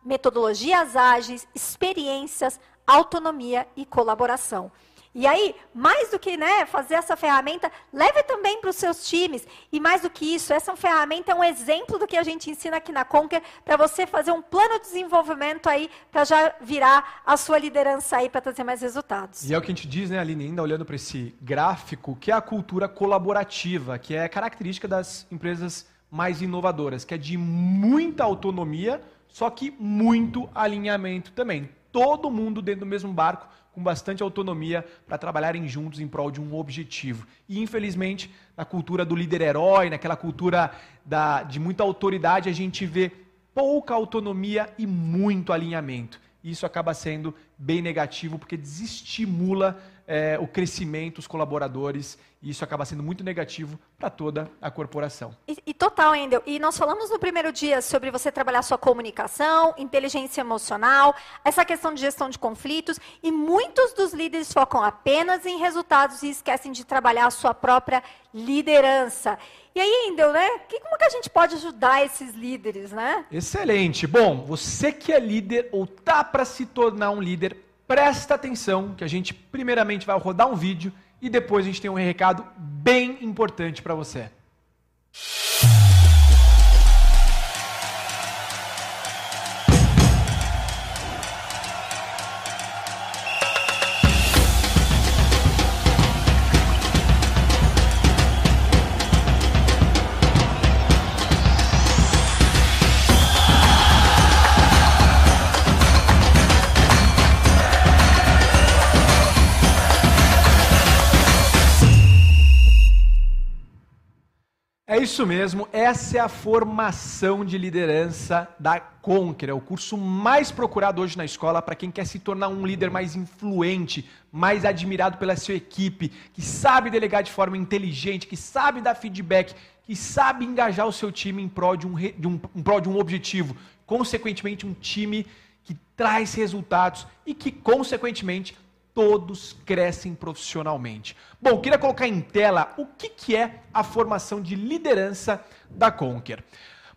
metodologias ágeis, experiências, autonomia e colaboração. E aí, mais do que né, fazer essa ferramenta, leve também para os seus times. E mais do que isso, essa ferramenta é um exemplo do que a gente ensina aqui na Conquer para você fazer um plano de desenvolvimento aí para já virar a sua liderança aí para trazer mais resultados. E é o que a gente diz, né, Aline, ainda olhando para esse gráfico, que é a cultura colaborativa, que é característica das empresas mais inovadoras, que é de muita autonomia, só que muito alinhamento também. Todo mundo dentro do mesmo barco com bastante autonomia para trabalharem juntos em prol de um objetivo. E, infelizmente, na cultura do líder-herói, naquela cultura da, de muita autoridade, a gente vê pouca autonomia e muito alinhamento. Isso acaba sendo bem negativo porque desestimula é, o crescimento, os colaboradores, e isso acaba sendo muito negativo para toda a corporação. E, e total, Endel. E nós falamos no primeiro dia sobre você trabalhar sua comunicação, inteligência emocional, essa questão de gestão de conflitos, e muitos dos líderes focam apenas em resultados e esquecem de trabalhar a sua própria liderança. E aí, Endel, né? Que, como que a gente pode ajudar esses líderes, né? Excelente. Bom, você que é líder ou tá para se tornar um líder, presta atenção que a gente primeiramente vai rodar um vídeo e depois a gente tem um recado bem importante para você. Isso mesmo, essa é a formação de liderança da Conquer, é o curso mais procurado hoje na escola para quem quer se tornar um líder mais influente, mais admirado pela sua equipe, que sabe delegar de forma inteligente, que sabe dar feedback, que sabe engajar o seu time em prol de um, de um, em prol de um objetivo, consequentemente um time que traz resultados e que, consequentemente, todos crescem profissionalmente. Bom, queria colocar em tela o que, que é a formação de liderança da Conquer.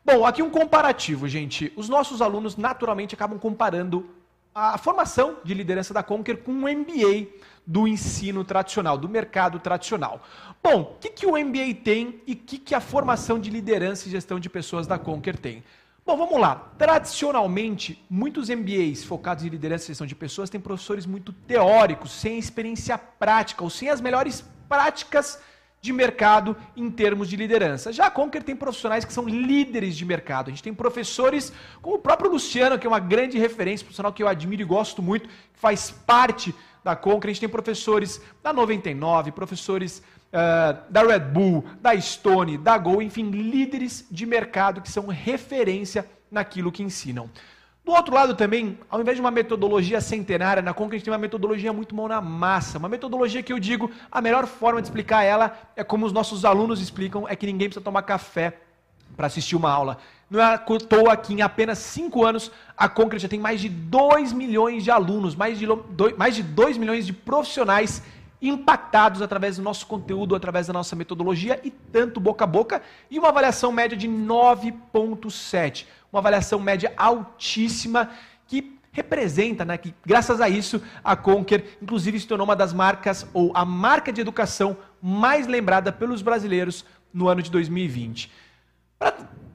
Bom, aqui um comparativo, gente. Os nossos alunos naturalmente acabam comparando a formação de liderança da Conquer com o MBA do ensino tradicional, do mercado tradicional. Bom, o que, que o MBA tem e o que, que a formação de liderança e gestão de pessoas da Conquer tem? Bom, vamos lá. Tradicionalmente, muitos MBAs focados em liderança e gestão de pessoas têm professores muito teóricos, sem experiência prática ou sem as melhores práticas de mercado em termos de liderança. Já a Conquer tem profissionais que são líderes de mercado. A gente tem professores como o próprio Luciano, que é uma grande referência, profissional que eu admiro e gosto muito, que faz parte da Conquer. A gente tem professores da 99, professores uh, da Red Bull, da Stone, da Gol, enfim, líderes de mercado que são referência naquilo que ensinam. Do outro lado também, ao invés de uma metodologia centenária, na Conca a gente tem uma metodologia muito mão na massa. Uma metodologia que eu digo, a melhor forma de explicar ela é como os nossos alunos explicam, é que ninguém precisa tomar café para assistir uma aula. Não é à toa que em apenas cinco anos a Concrete já tem mais de 2 milhões de alunos, mais de, mais de 2 milhões de profissionais impactados através do nosso conteúdo, através da nossa metodologia e tanto boca a boca, e uma avaliação média de 9.7, uma avaliação média altíssima que representa, né, que graças a isso a Conquer inclusive se tornou uma das marcas ou a marca de educação mais lembrada pelos brasileiros no ano de 2020. Pra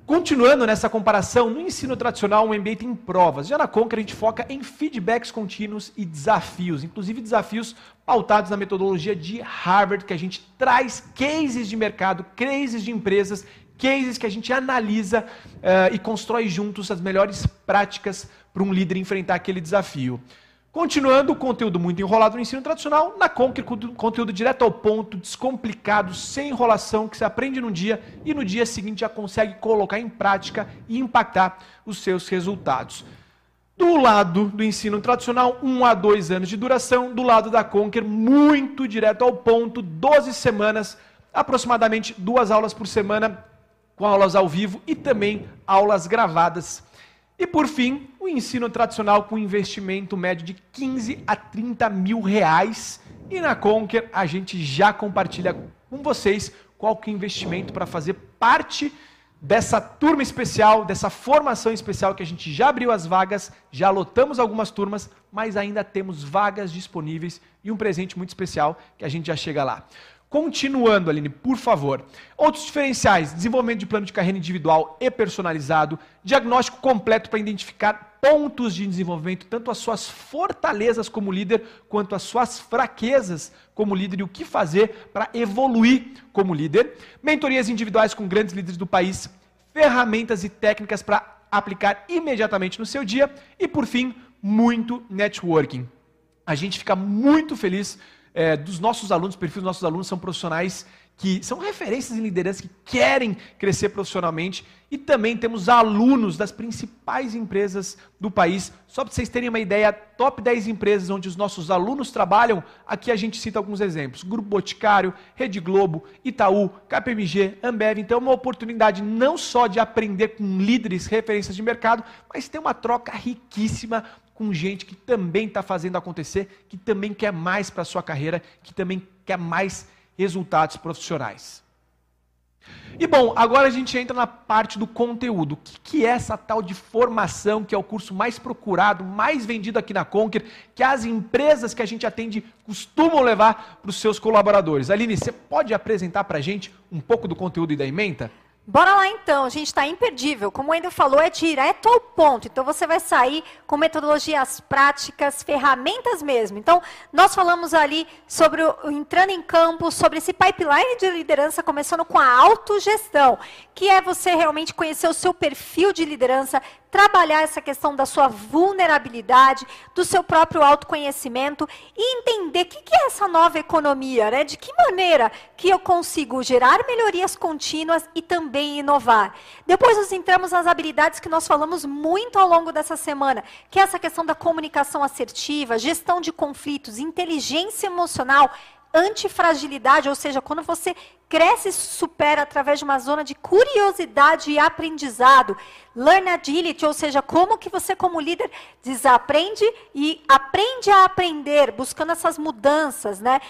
Continuando nessa comparação, no ensino tradicional, o MBA tem provas. Já na Conquer, a gente foca em feedbacks contínuos e desafios, inclusive desafios pautados na metodologia de Harvard, que a gente traz cases de mercado, cases de empresas, cases que a gente analisa uh, e constrói juntos as melhores práticas para um líder enfrentar aquele desafio. Continuando, conteúdo muito enrolado no ensino tradicional, na Conquer, conteúdo direto ao ponto, descomplicado, sem enrolação, que você aprende num dia e no dia seguinte já consegue colocar em prática e impactar os seus resultados. Do lado do ensino tradicional, 1 um a 2 anos de duração. Do lado da Conquer, muito direto ao ponto, 12 semanas, aproximadamente duas aulas por semana, com aulas ao vivo e também aulas gravadas E por fim, o ensino tradicional com investimento médio de 15 a 30 mil reais. E na Conquer a gente já compartilha com vocês qual que é o investimento para fazer parte dessa turma especial, dessa formação especial que a gente já abriu as vagas, já lotamos algumas turmas, mas ainda temos vagas disponíveis e um presente muito especial que a gente já chega lá. Continuando, Aline, por favor. Outros diferenciais: desenvolvimento de plano de carreira individual e personalizado, diagnóstico completo para identificar pontos de desenvolvimento, tanto as suas fortalezas como líder, quanto as suas fraquezas como líder e o que fazer para evoluir como líder, mentorias individuais com grandes líderes do país, ferramentas e técnicas para aplicar imediatamente no seu dia e, por fim, muito networking. A gente fica muito feliz é, dos nossos alunos, o perfil dos nossos alunos são profissionais que são referências em liderança, que querem crescer profissionalmente. E também temos alunos das principais empresas do país. Só para vocês terem uma ideia, top 10 empresas onde os nossos alunos trabalham, aqui a gente cita alguns exemplos. Grupo Boticário, Rede Globo, Itaú, KPMG, Ambev. Então é uma oportunidade não só de aprender com líderes, referências de mercado, mas ter uma troca riquíssima com gente que também está fazendo acontecer, que também quer mais para a sua carreira, que também quer mais resultados profissionais. E bom, agora a gente entra na parte do conteúdo. O que, que, é essa tal de formação, que é o curso mais procurado, mais vendido aqui na Conquer, que as empresas que a gente atende costumam levar para os seus colaboradores? Aline, você pode apresentar para a gente um pouco do conteúdo e da ementa? Bora lá então, a gente está imperdível. Como o Endo falou, é direto ao ponto. Então você vai sair com metodologias práticas, ferramentas mesmo. Então, nós falamos ali sobre o, entrando em campo, sobre esse pipeline de liderança, começando com a autogestão, que é você realmente conhecer o seu perfil de liderança, trabalhar essa questão da sua vulnerabilidade, do seu próprio autoconhecimento e entender o que, que é essa nova economia, né? De que maneira que eu consigo gerar melhorias contínuas e também inovar. Depois nós entramos nas habilidades que nós falamos muito ao longo dessa semana, que é essa questão da comunicação assertiva, gestão de conflitos, inteligência emocional, antifragilidade, ou seja, quando você cresce e supera através de uma zona de curiosidade e aprendizado. Learn agility, ou seja, como que você como líder desaprende e aprende a aprender, buscando essas mudanças, né?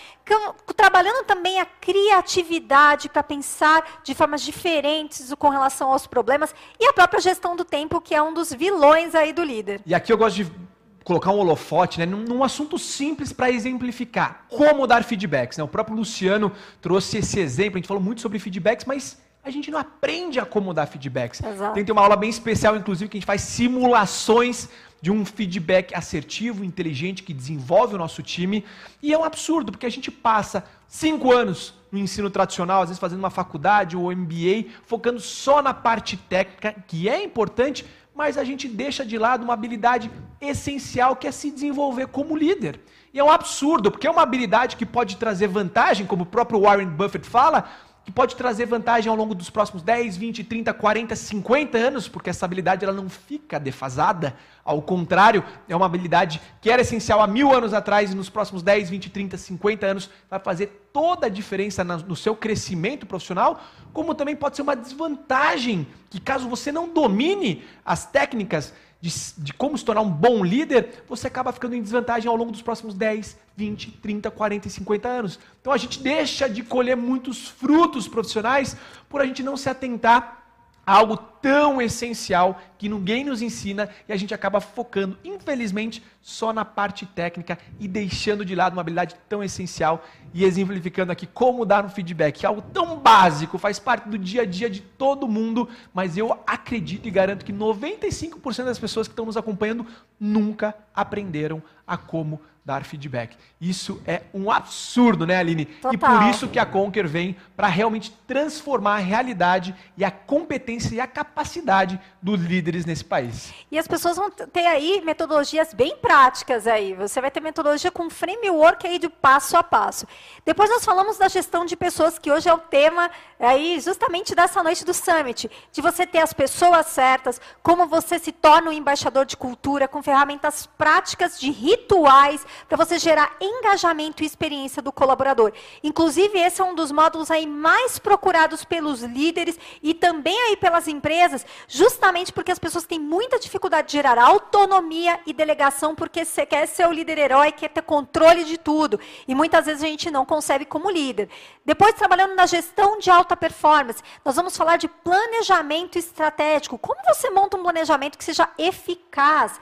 Trabalhando também a criatividade para pensar de formas diferentes com relação aos problemas e a própria gestão do tempo, que é um dos vilões aí do líder. E aqui eu gosto de colocar um holofote né, num, num assunto simples para exemplificar como dar feedbacks. Né? O próprio Luciano trouxe esse exemplo, a gente falou muito sobre feedbacks, mas a gente não aprende a como dar feedbacks. Exato. Tem que ter uma aula bem especial, inclusive, que a gente faz simulações de um feedback assertivo, inteligente, que desenvolve o nosso time. E é um absurdo, porque a gente passa cinco anos no ensino tradicional, às vezes fazendo uma faculdade ou MBA, focando só na parte técnica, que é importante, mas a gente deixa de lado uma habilidade essencial que é se desenvolver como líder. E é um absurdo, porque é uma habilidade que pode trazer vantagem, como o próprio Warren Buffett fala, que pode trazer vantagem ao longo dos próximos 10, 20, 30, 40, 50 anos, porque essa habilidade ela não fica defasada. Ao contrário, é uma habilidade que era essencial há mil anos atrás e nos próximos 10, 20, 30, 50 anos vai fazer toda a diferença no seu crescimento profissional, como também pode ser uma desvantagem, que caso você não domine as técnicas de, de, como se tornar um bom líder, você acaba ficando em desvantagem ao longo dos próximos 10, 20, 30, 40 e 50 anos. Então a gente deixa de colher muitos frutos profissionais por a gente não se atentar algo tão essencial que ninguém nos ensina e a gente acaba focando, infelizmente, só na parte técnica e deixando de lado uma habilidade tão essencial e exemplificando aqui como dar um feedback, algo tão básico, faz parte do dia a dia de todo mundo, mas eu acredito e garanto que 95% das pessoas que estão nos acompanhando nunca aprenderam a como dar feedback. Isso é um absurdo, né, Aline? Total. E por isso que a Conquer vem para realmente transformar a realidade e a competência e a capacidade dos líderes nesse país. E as pessoas vão ter aí metodologias bem práticas aí. Você vai ter metodologia com framework aí de passo a passo. Depois nós falamos da gestão de pessoas, que hoje é o tema aí justamente dessa noite do Summit, de você ter as pessoas certas, como você se torna um embaixador de cultura com ferramentas práticas de rituais para você gerar engajamento e experiência do colaborador. Inclusive, esse é um dos módulos aí mais procurados pelos líderes e também aí pelas empresas justamente porque as pessoas têm muita dificuldade de gerar autonomia e delegação, porque você quer ser o líder herói, quer ter controle de tudo. E muitas vezes a gente não concebe como líder. Depois, trabalhando na gestão de alta performance, nós vamos falar de planejamento estratégico. Como você monta um planejamento que seja eficaz?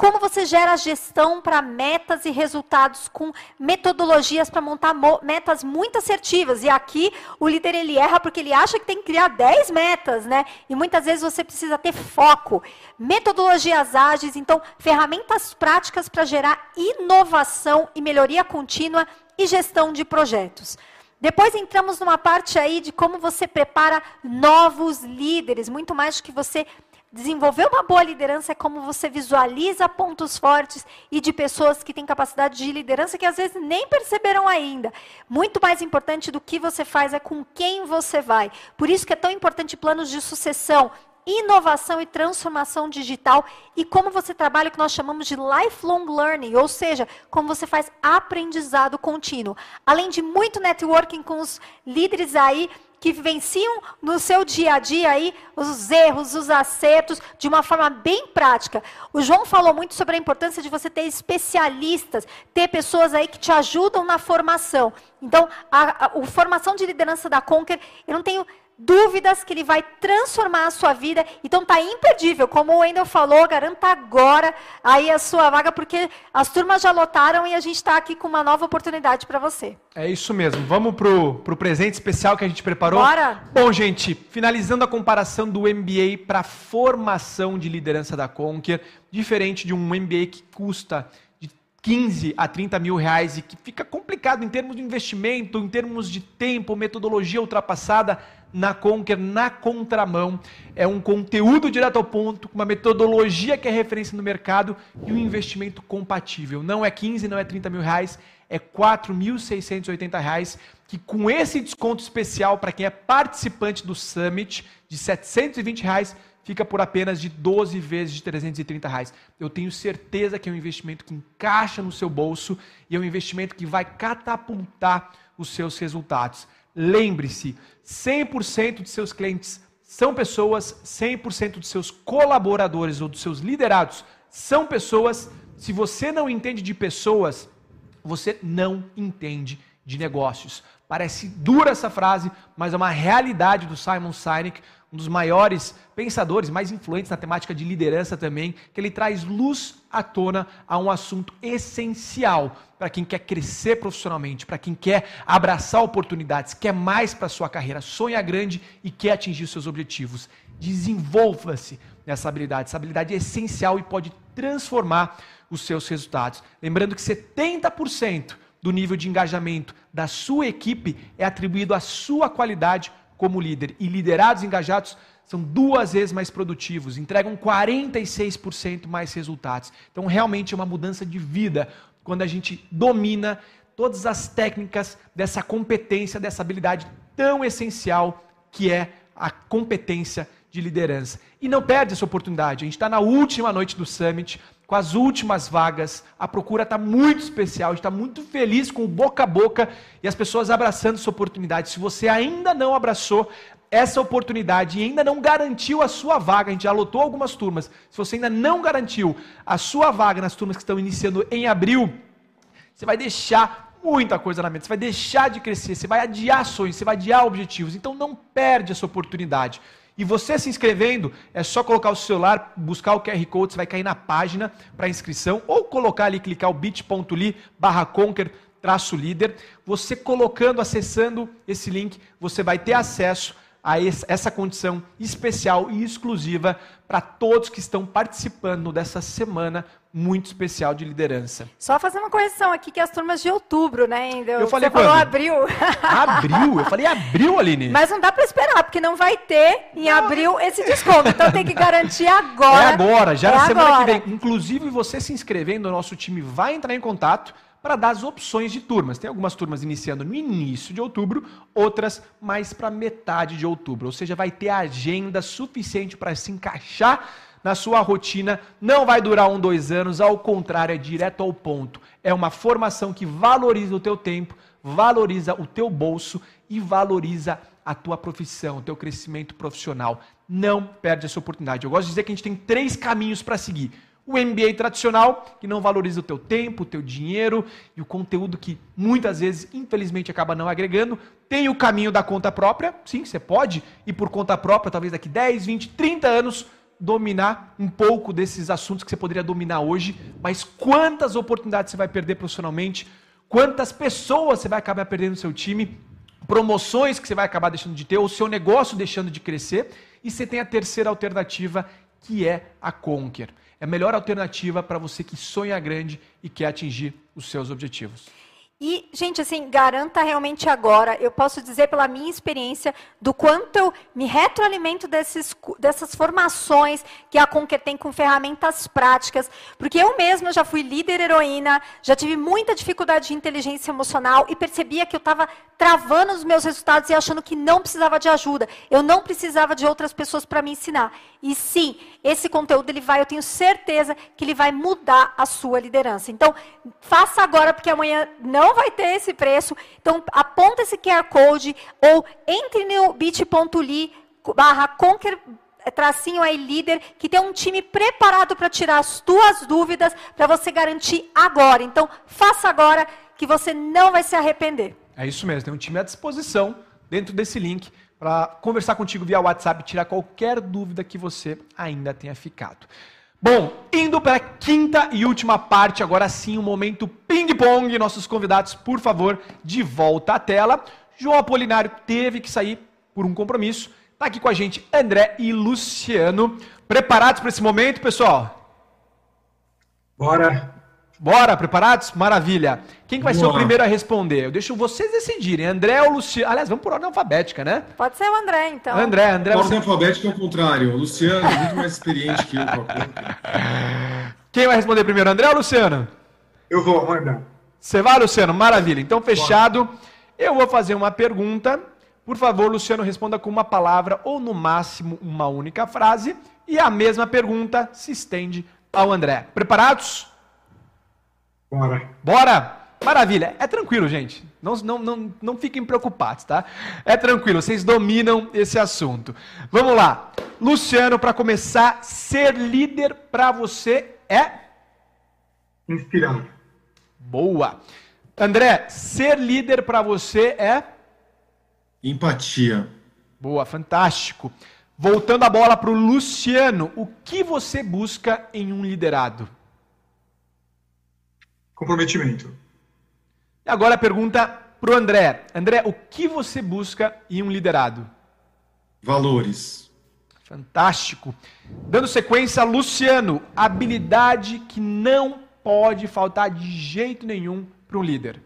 Como você gera gestão para metas e resultados com metodologias para montar metas muito assertivas. E aqui o líder ele erra porque ele acha que tem que criar 10 metas, né? E muitas vezes você precisa ter foco. Metodologias ágeis, então ferramentas práticas para gerar inovação e melhoria contínua e gestão de projetos. Depois entramos numa parte aí de como você prepara novos líderes, muito mais do que você Desenvolver uma boa liderança é como você visualiza pontos fortes e de pessoas que têm capacidade de liderança que às vezes nem perceberam ainda. Muito mais importante do que você faz é com quem você vai. Por isso que é tão importante planos de sucessão, inovação e transformação digital e como você trabalha o que nós chamamos de lifelong learning, ou seja, como você faz aprendizado contínuo. Além de muito networking com os líderes aí que vivenciam no seu dia a dia aí os erros, os acertos, de uma forma bem prática. O João falou muito sobre a importância de você ter especialistas, ter pessoas aí que te ajudam na formação. Então, a, a, a formação de liderança da Conquer, eu não tenho dúvidas que ele vai transformar a sua vida. Então tá imperdível, como o Wendel falou, garanta agora aí a sua vaga, porque as turmas já lotaram e a gente está aqui com uma nova oportunidade para você. É isso mesmo. Vamos pro, pro presente especial que a gente preparou. Bora! Bom, gente, finalizando a comparação do MBA para formação de liderança da Conquer, diferente de um MBA que custa 15 a 30 mil reais e que fica complicado em termos de investimento, em termos de tempo, metodologia ultrapassada, na Conquer, na contramão. É um conteúdo direto ao ponto, uma metodologia que é referência no mercado e um investimento compatível. Não é 15, não é 30 mil reais, é 4.680 reais, que com esse desconto especial para quem é participante do Summit, de 720 reais, fica por apenas de 12 vezes de 330 reais. Eu tenho certeza que é um investimento que encaixa no seu bolso e é um investimento que vai catapultar os seus resultados. Lembre-se, 100% de seus clientes são pessoas, 100% de seus colaboradores ou dos seus liderados são pessoas. Se você não entende de pessoas, você não entende de negócios. Parece dura essa frase, mas é uma realidade do Simon Sinek um dos maiores pensadores, mais influentes na temática de liderança também, que ele traz luz à tona a um assunto essencial para quem quer crescer profissionalmente, para quem quer abraçar oportunidades, quer mais para sua carreira, sonha grande e quer atingir os seus objetivos. Desenvolva-se nessa habilidade. Essa habilidade é essencial e pode transformar os seus resultados. Lembrando que 70% do nível de engajamento da sua equipe é atribuído à sua qualidade como líder. E liderados engajados são duas vezes mais produtivos, entregam 46% mais resultados. Então, realmente é uma mudança de vida quando a gente domina todas as técnicas dessa competência, dessa habilidade tão essencial que é a competência de liderança. E não perde essa oportunidade. A gente está na última noite do Summit, com as últimas vagas. A procura está muito especial. Está muito feliz com o boca a boca e as pessoas abraçando essa oportunidade. Se você ainda não abraçou essa oportunidade e ainda não garantiu a sua vaga, a gente já lotou algumas turmas. Se você ainda não garantiu a sua vaga nas turmas que estão iniciando em abril, você vai deixar muita coisa na mente, você vai deixar de crescer, você vai adiar sonhos, você vai adiar objetivos. Então não perde essa oportunidade. E você se inscrevendo, é só colocar o celular, buscar o QR Code, você vai cair na página para inscrição, ou colocar ali, clicar o bit.ly barra conquer traço líder. Você colocando, acessando esse link, você vai ter acesso a essa condição especial e exclusiva para todos que estão participando dessa semana muito especial de liderança. Só fazer uma correção aqui, que as turmas de outubro, né? Ainda. Eu falei Você quando? falou abril. [LAUGHS] Abril? Eu falei abril, Aline. Mas não dá para esperar, porque não vai ter em abril esse desconto. Então tem que garantir agora. É agora, já é na semana agora. que vem. Inclusive, você se inscrevendo, o nosso time vai entrar em contato para dar as opções de turmas. Tem algumas turmas iniciando no início de outubro, outras mais para metade de outubro. Ou seja, vai ter agenda suficiente para se encaixar na sua rotina, não vai durar um, dois anos, ao contrário, é direto ao ponto. É uma formação que valoriza o teu tempo, valoriza o teu bolso e valoriza a tua profissão, o teu crescimento profissional. Não perde essa oportunidade. Eu gosto de dizer que a gente tem três caminhos para seguir. O MBA tradicional, que não valoriza o teu tempo, o teu dinheiro e o conteúdo que muitas vezes, infelizmente, acaba não agregando. Tem o caminho da conta própria, sim, você pode ir por conta própria, talvez daqui 10, 20, 30 anos, dominar um pouco desses assuntos que você poderia dominar hoje, mas quantas oportunidades você vai perder profissionalmente, quantas pessoas você vai acabar perdendo no seu time, promoções que você vai acabar deixando de ter, ou seu negócio deixando de crescer, e você tem a terceira alternativa, que é a Conquer. É a melhor alternativa para você que sonha grande e quer atingir os seus objetivos. E, gente, assim, garanta realmente agora. Eu posso dizer pela minha experiência do quanto eu me retroalimento desses, dessas formações que a Conquer tem com ferramentas práticas. Porque eu mesma já fui líder heroína, já tive muita dificuldade de inteligência emocional e percebia que eu estava travando os meus resultados e achando que não precisava de ajuda. Eu não precisava de outras pessoas para me ensinar. E sim, esse conteúdo ele vai, eu tenho certeza que ele vai mudar a sua liderança. Então, faça agora, porque amanhã não vai ter esse preço. Então, aponta esse QR Code ou entre no bit.ly barra conquer tracinho aí líder, que tem um time preparado para tirar as tuas dúvidas, para você garantir agora. Então, faça agora que você não vai se arrepender. É isso mesmo, tem um time à disposição dentro desse link para conversar contigo via WhatsApp tirar qualquer dúvida que você ainda tenha ficado. Bom, indo para a quinta e última parte, agora sim o momento ping-pong. Nossos convidados, por favor, de volta à tela. João Apolinário teve que sair por um compromisso. Está aqui com a gente André e Luciano. Preparados para esse momento, pessoal? Bora! Bora, preparados? Maravilha. Quem que vai Boa. ser o primeiro a responder? Eu deixo vocês decidirem. André ou Luciano? Aliás, vamos por ordem alfabética, né? Pode ser o André, então. André, André. Ordem você... alfabética é o contrário. O Luciano é muito mais experiente que eu. [LAUGHS] Quem vai responder primeiro, André ou Luciano? Eu vou, manda. Você vai, Luciano? Maravilha. Então, fechado. Eu vou fazer uma pergunta. Por favor, Luciano, responda com uma palavra ou, no máximo, uma única frase. E a mesma pergunta se estende ao André. Preparados? Bora. Bora? Maravilha. É tranquilo, gente. Não, não, não, não fiquem preocupados, tá? É tranquilo, vocês dominam esse assunto. Vamos lá. Luciano, para começar, ser líder para você é? Inspirar. Boa. André, ser líder para você é? Empatia. Boa, fantástico. Voltando a bola para o Luciano, o que você busca em um liderado? Comprometimento. E agora a pergunta para o André. André, o que você busca em um liderado? Valores. Fantástico. Dando sequência, Luciano, habilidade que não pode faltar de jeito nenhum para um líder.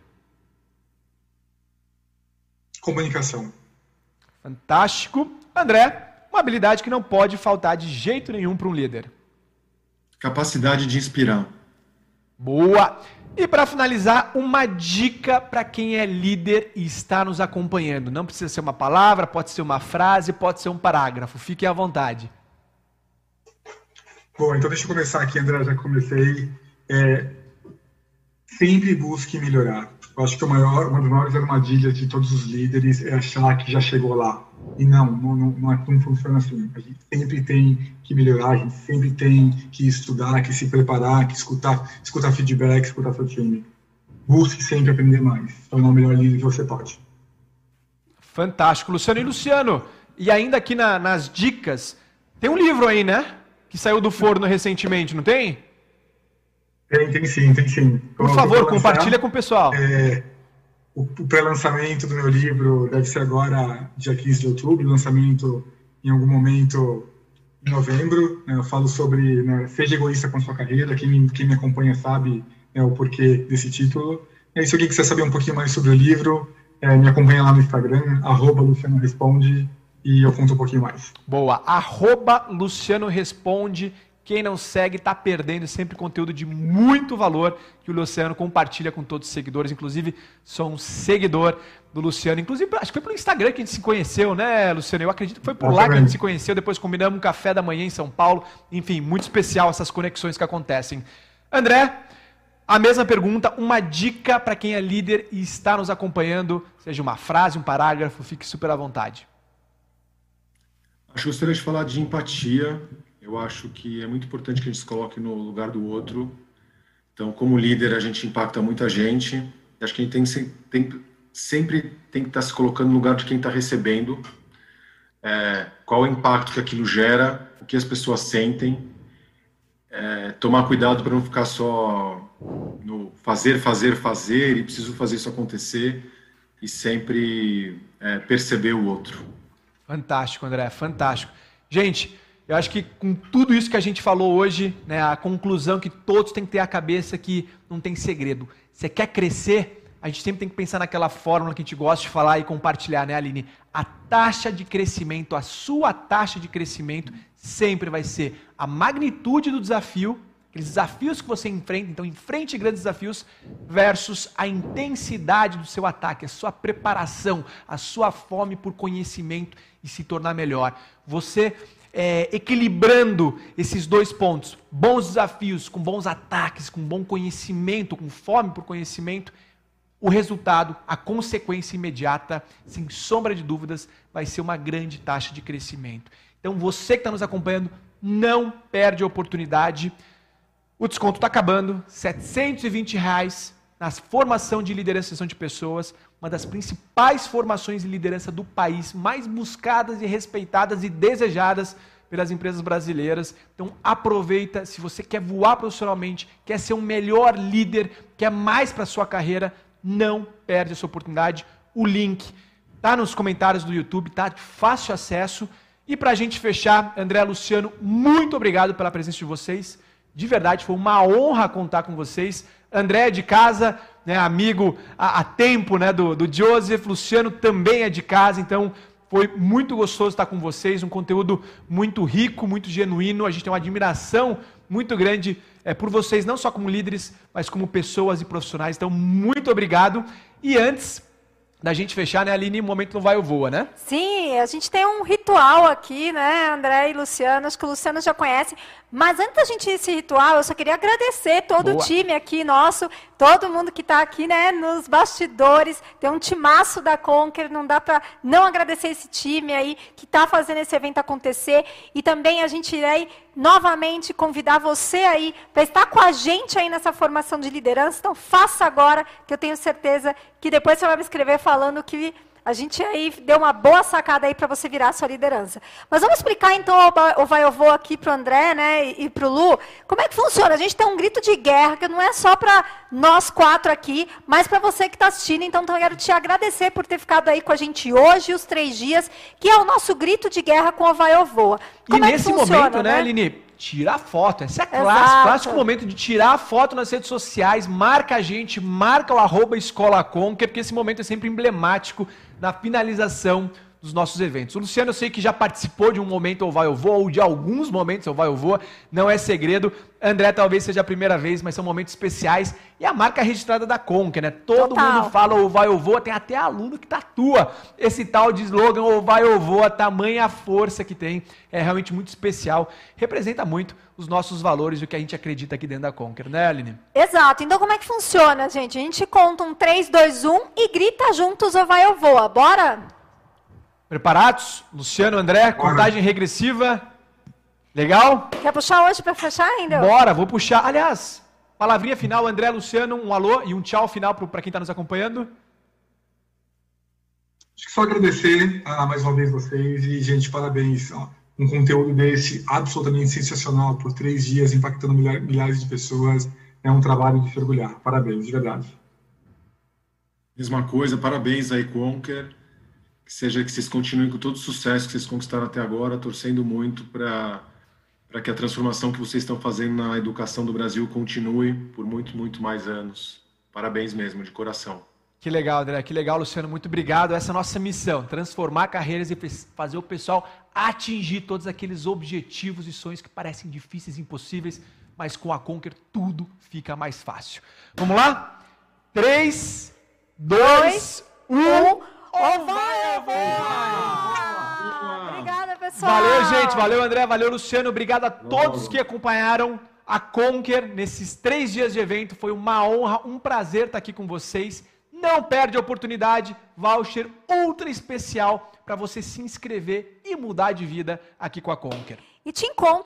Comunicação. Fantástico. André, uma habilidade que não pode faltar de jeito nenhum para um líder. Capacidade de inspirar. Boa. E para finalizar, uma dica para quem é líder e está nos acompanhando. Não precisa ser uma palavra, pode ser uma frase, pode ser um parágrafo. Fique à vontade. Bom, então deixa eu começar aqui, André, já comecei. É, sempre busque melhorar. Eu acho que maior, uma das maiores armadilhas de todos os líderes é achar que já chegou lá. E não, não, não, é, não funciona assim. A gente sempre tem que melhorar, a gente sempre tem que estudar, que se preparar, que escutar, escutar feedback, escutar seu time. Busque sempre aprender mais, tornar o melhor líder que você pode. Fantástico, Luciano. E Luciano, e ainda aqui na, nas dicas, tem um livro aí, né? Que saiu do forno recentemente, não tem? Tem, tem sim, tem sim. Por favor, compartilha com o pessoal. É, o, pré-lançamento do meu livro deve ser agora, dia 15 de outubro, lançamento em algum momento em novembro. Né, eu falo sobre né, seja egoísta com sua carreira. Quem me, quem me acompanha sabe né, o porquê desse título. E se alguém quiser saber um pouquinho mais sobre o livro, é, me acompanha lá no Instagram, arroba Luciano Responde, e eu conto um pouquinho mais. Boa, arroba Luciano Responde. Quem não segue está perdendo sempre conteúdo de muito valor que o Luciano compartilha com todos os seguidores. Inclusive, sou um seguidor do Luciano. Inclusive, acho que foi pelo Instagram que a gente se conheceu, né, Luciano? Eu acredito que foi por lá que a gente se conheceu. Depois combinamos um café da manhã em São Paulo. Enfim, muito especial essas conexões que acontecem. André, a mesma pergunta, uma dica para quem é líder e está nos acompanhando, seja uma frase, um parágrafo, fique super à vontade. Acho que gostaria de falar de empatia. Eu acho que é muito importante que a gente se coloque no lugar do outro. Então, como líder, a gente impacta muita gente. Acho que a gente tem, tem, sempre tem que estar se colocando no lugar de quem está recebendo. É, qual o impacto que aquilo gera, o que as pessoas sentem. É, tomar cuidado para não ficar só no fazer, fazer, fazer e preciso fazer isso acontecer e sempre é, perceber o outro. Fantástico, André, fantástico. Gente, eu acho que com tudo isso que a gente falou hoje, né, a conclusão que todos têm que ter a cabeça que não tem segredo. Você quer crescer? A gente sempre tem que pensar naquela fórmula que a gente gosta de falar e compartilhar, né, Aline? A taxa de crescimento, a sua taxa de crescimento sempre vai ser a magnitude do desafio aqueles desafios que você enfrenta, então enfrente grandes desafios, versus a intensidade do seu ataque, a sua preparação, a sua fome por conhecimento e se tornar melhor. Você é, equilibrando esses dois pontos, bons desafios com bons ataques, com bom conhecimento, com fome por conhecimento, o resultado, a consequência imediata, sem sombra de dúvidas, vai ser uma grande taxa de crescimento. Então você que está nos acompanhando, não perde a oportunidade. O desconto está acabando, 720 reais na formação de liderança e de pessoas, uma das principais formações de liderança do país, mais buscadas e respeitadas e desejadas pelas empresas brasileiras. Então aproveita, se você quer voar profissionalmente, quer ser um melhor líder, quer mais para sua carreira, não perde essa oportunidade. O link está nos comentários do YouTube, tá de fácil acesso. E para a gente fechar, André Luciano, muito obrigado pela presença de vocês. De verdade, foi uma honra contar com vocês. André de casa, né, amigo há, há tempo né, do, do Joseph, Luciano também é de casa, então foi muito gostoso estar com vocês, um conteúdo muito rico, muito genuíno. A gente tem uma admiração muito grande é, por vocês, não só como líderes, mas como pessoas e profissionais. Então, muito obrigado. E antes, da gente fechar, né, Aline, momento não vai ou voa, né? Sim, a gente tem um ritual aqui, né, André e Luciano, acho que o Luciano já conhece, mas antes da gente ir esse ritual, eu só queria agradecer todo Boa. o time aqui nosso, todo mundo que está aqui, né, nos bastidores, tem um timaço da Conquer, não dá para não agradecer esse time aí que está fazendo esse evento acontecer, e também a gente irei novamente convidar você aí para estar com a gente aí nessa formação de liderança. Então faça agora, que eu tenho certeza que depois você vai me escrever falando que a gente aí deu uma boa sacada aí para você virar a sua liderança. Mas vamos explicar então o vai eu vou aqui para o André né, e, e para o Lu, como é que funciona. A gente tem um grito de guerra que não é só para nós quatro aqui, mas para você que está assistindo. Então, então eu quero te agradecer por ter ficado aí com a gente hoje, os três dias, que é o nosso grito de guerra com o vai eu voa. Como e é nesse funciona, momento, né, né, Aline? Tira a foto. Essa é clássico, clássico momento de tirar a foto nas redes sociais. Marca a gente, marca o arroba Escola Conquer, porque esse momento é sempre emblemático na finalização dos nossos eventos. O Luciano, eu sei que já participou de um momento ou vai ou voa, ou de alguns momentos ou vai ou voa, não é segredo. André talvez seja a primeira vez, mas são momentos especiais. E a marca registrada da Conca, né? Todo Total. mundo fala ou vai ou voa, tem até aluno que tatua esse tal de slogan ou vai ou voa, tamanha força que tem. É realmente muito especial. Representa muito os nossos valores e o que a gente acredita aqui dentro da Conquer, né, Aline? Exato. Então, como é que funciona, gente? A gente conta um 3, 2, 1 e grita juntos ou vai ou voa. Bora? Preparados? Luciano, André, contagem regressiva. Legal? Quer puxar hoje para fechar ainda? Bora, vou puxar. Aliás, palavrinha final, André, Luciano, um alô e um tchau final para quem está nos acompanhando. Acho que só agradecer a, mais uma vez vocês e, gente, parabéns. Ó, um conteúdo desse absolutamente sensacional por três dias, impactando milhares de pessoas. É um trabalho de se orgulhar. Parabéns, de verdade. Mesma coisa, parabéns aí, Conker que seja que vocês continuem com todo o sucesso que vocês conquistaram até agora, torcendo muito para para que a transformação que vocês estão fazendo na educação do Brasil continue por muito, muito mais anos. Parabéns mesmo, de coração. Que legal, André. Que legal, Luciano. Muito obrigado. Essa é a nossa missão: transformar carreiras e fazer o pessoal atingir todos aqueles objetivos e sonhos que parecem difíceis e impossíveis, mas com a Conquer tudo fica mais fácil. Vamos lá? 3, 2, 1 ou vai ou voa! Obrigada, pessoal! Valeu, gente. Valeu, André. Valeu, Luciano. Obrigado a todos que acompanharam a Conquer nesses três dias de evento. Foi uma honra, um prazer estar aqui com vocês. Não perde a oportunidade, voucher ultra especial para você se inscrever e mudar de vida aqui com a Conquer. E te encontro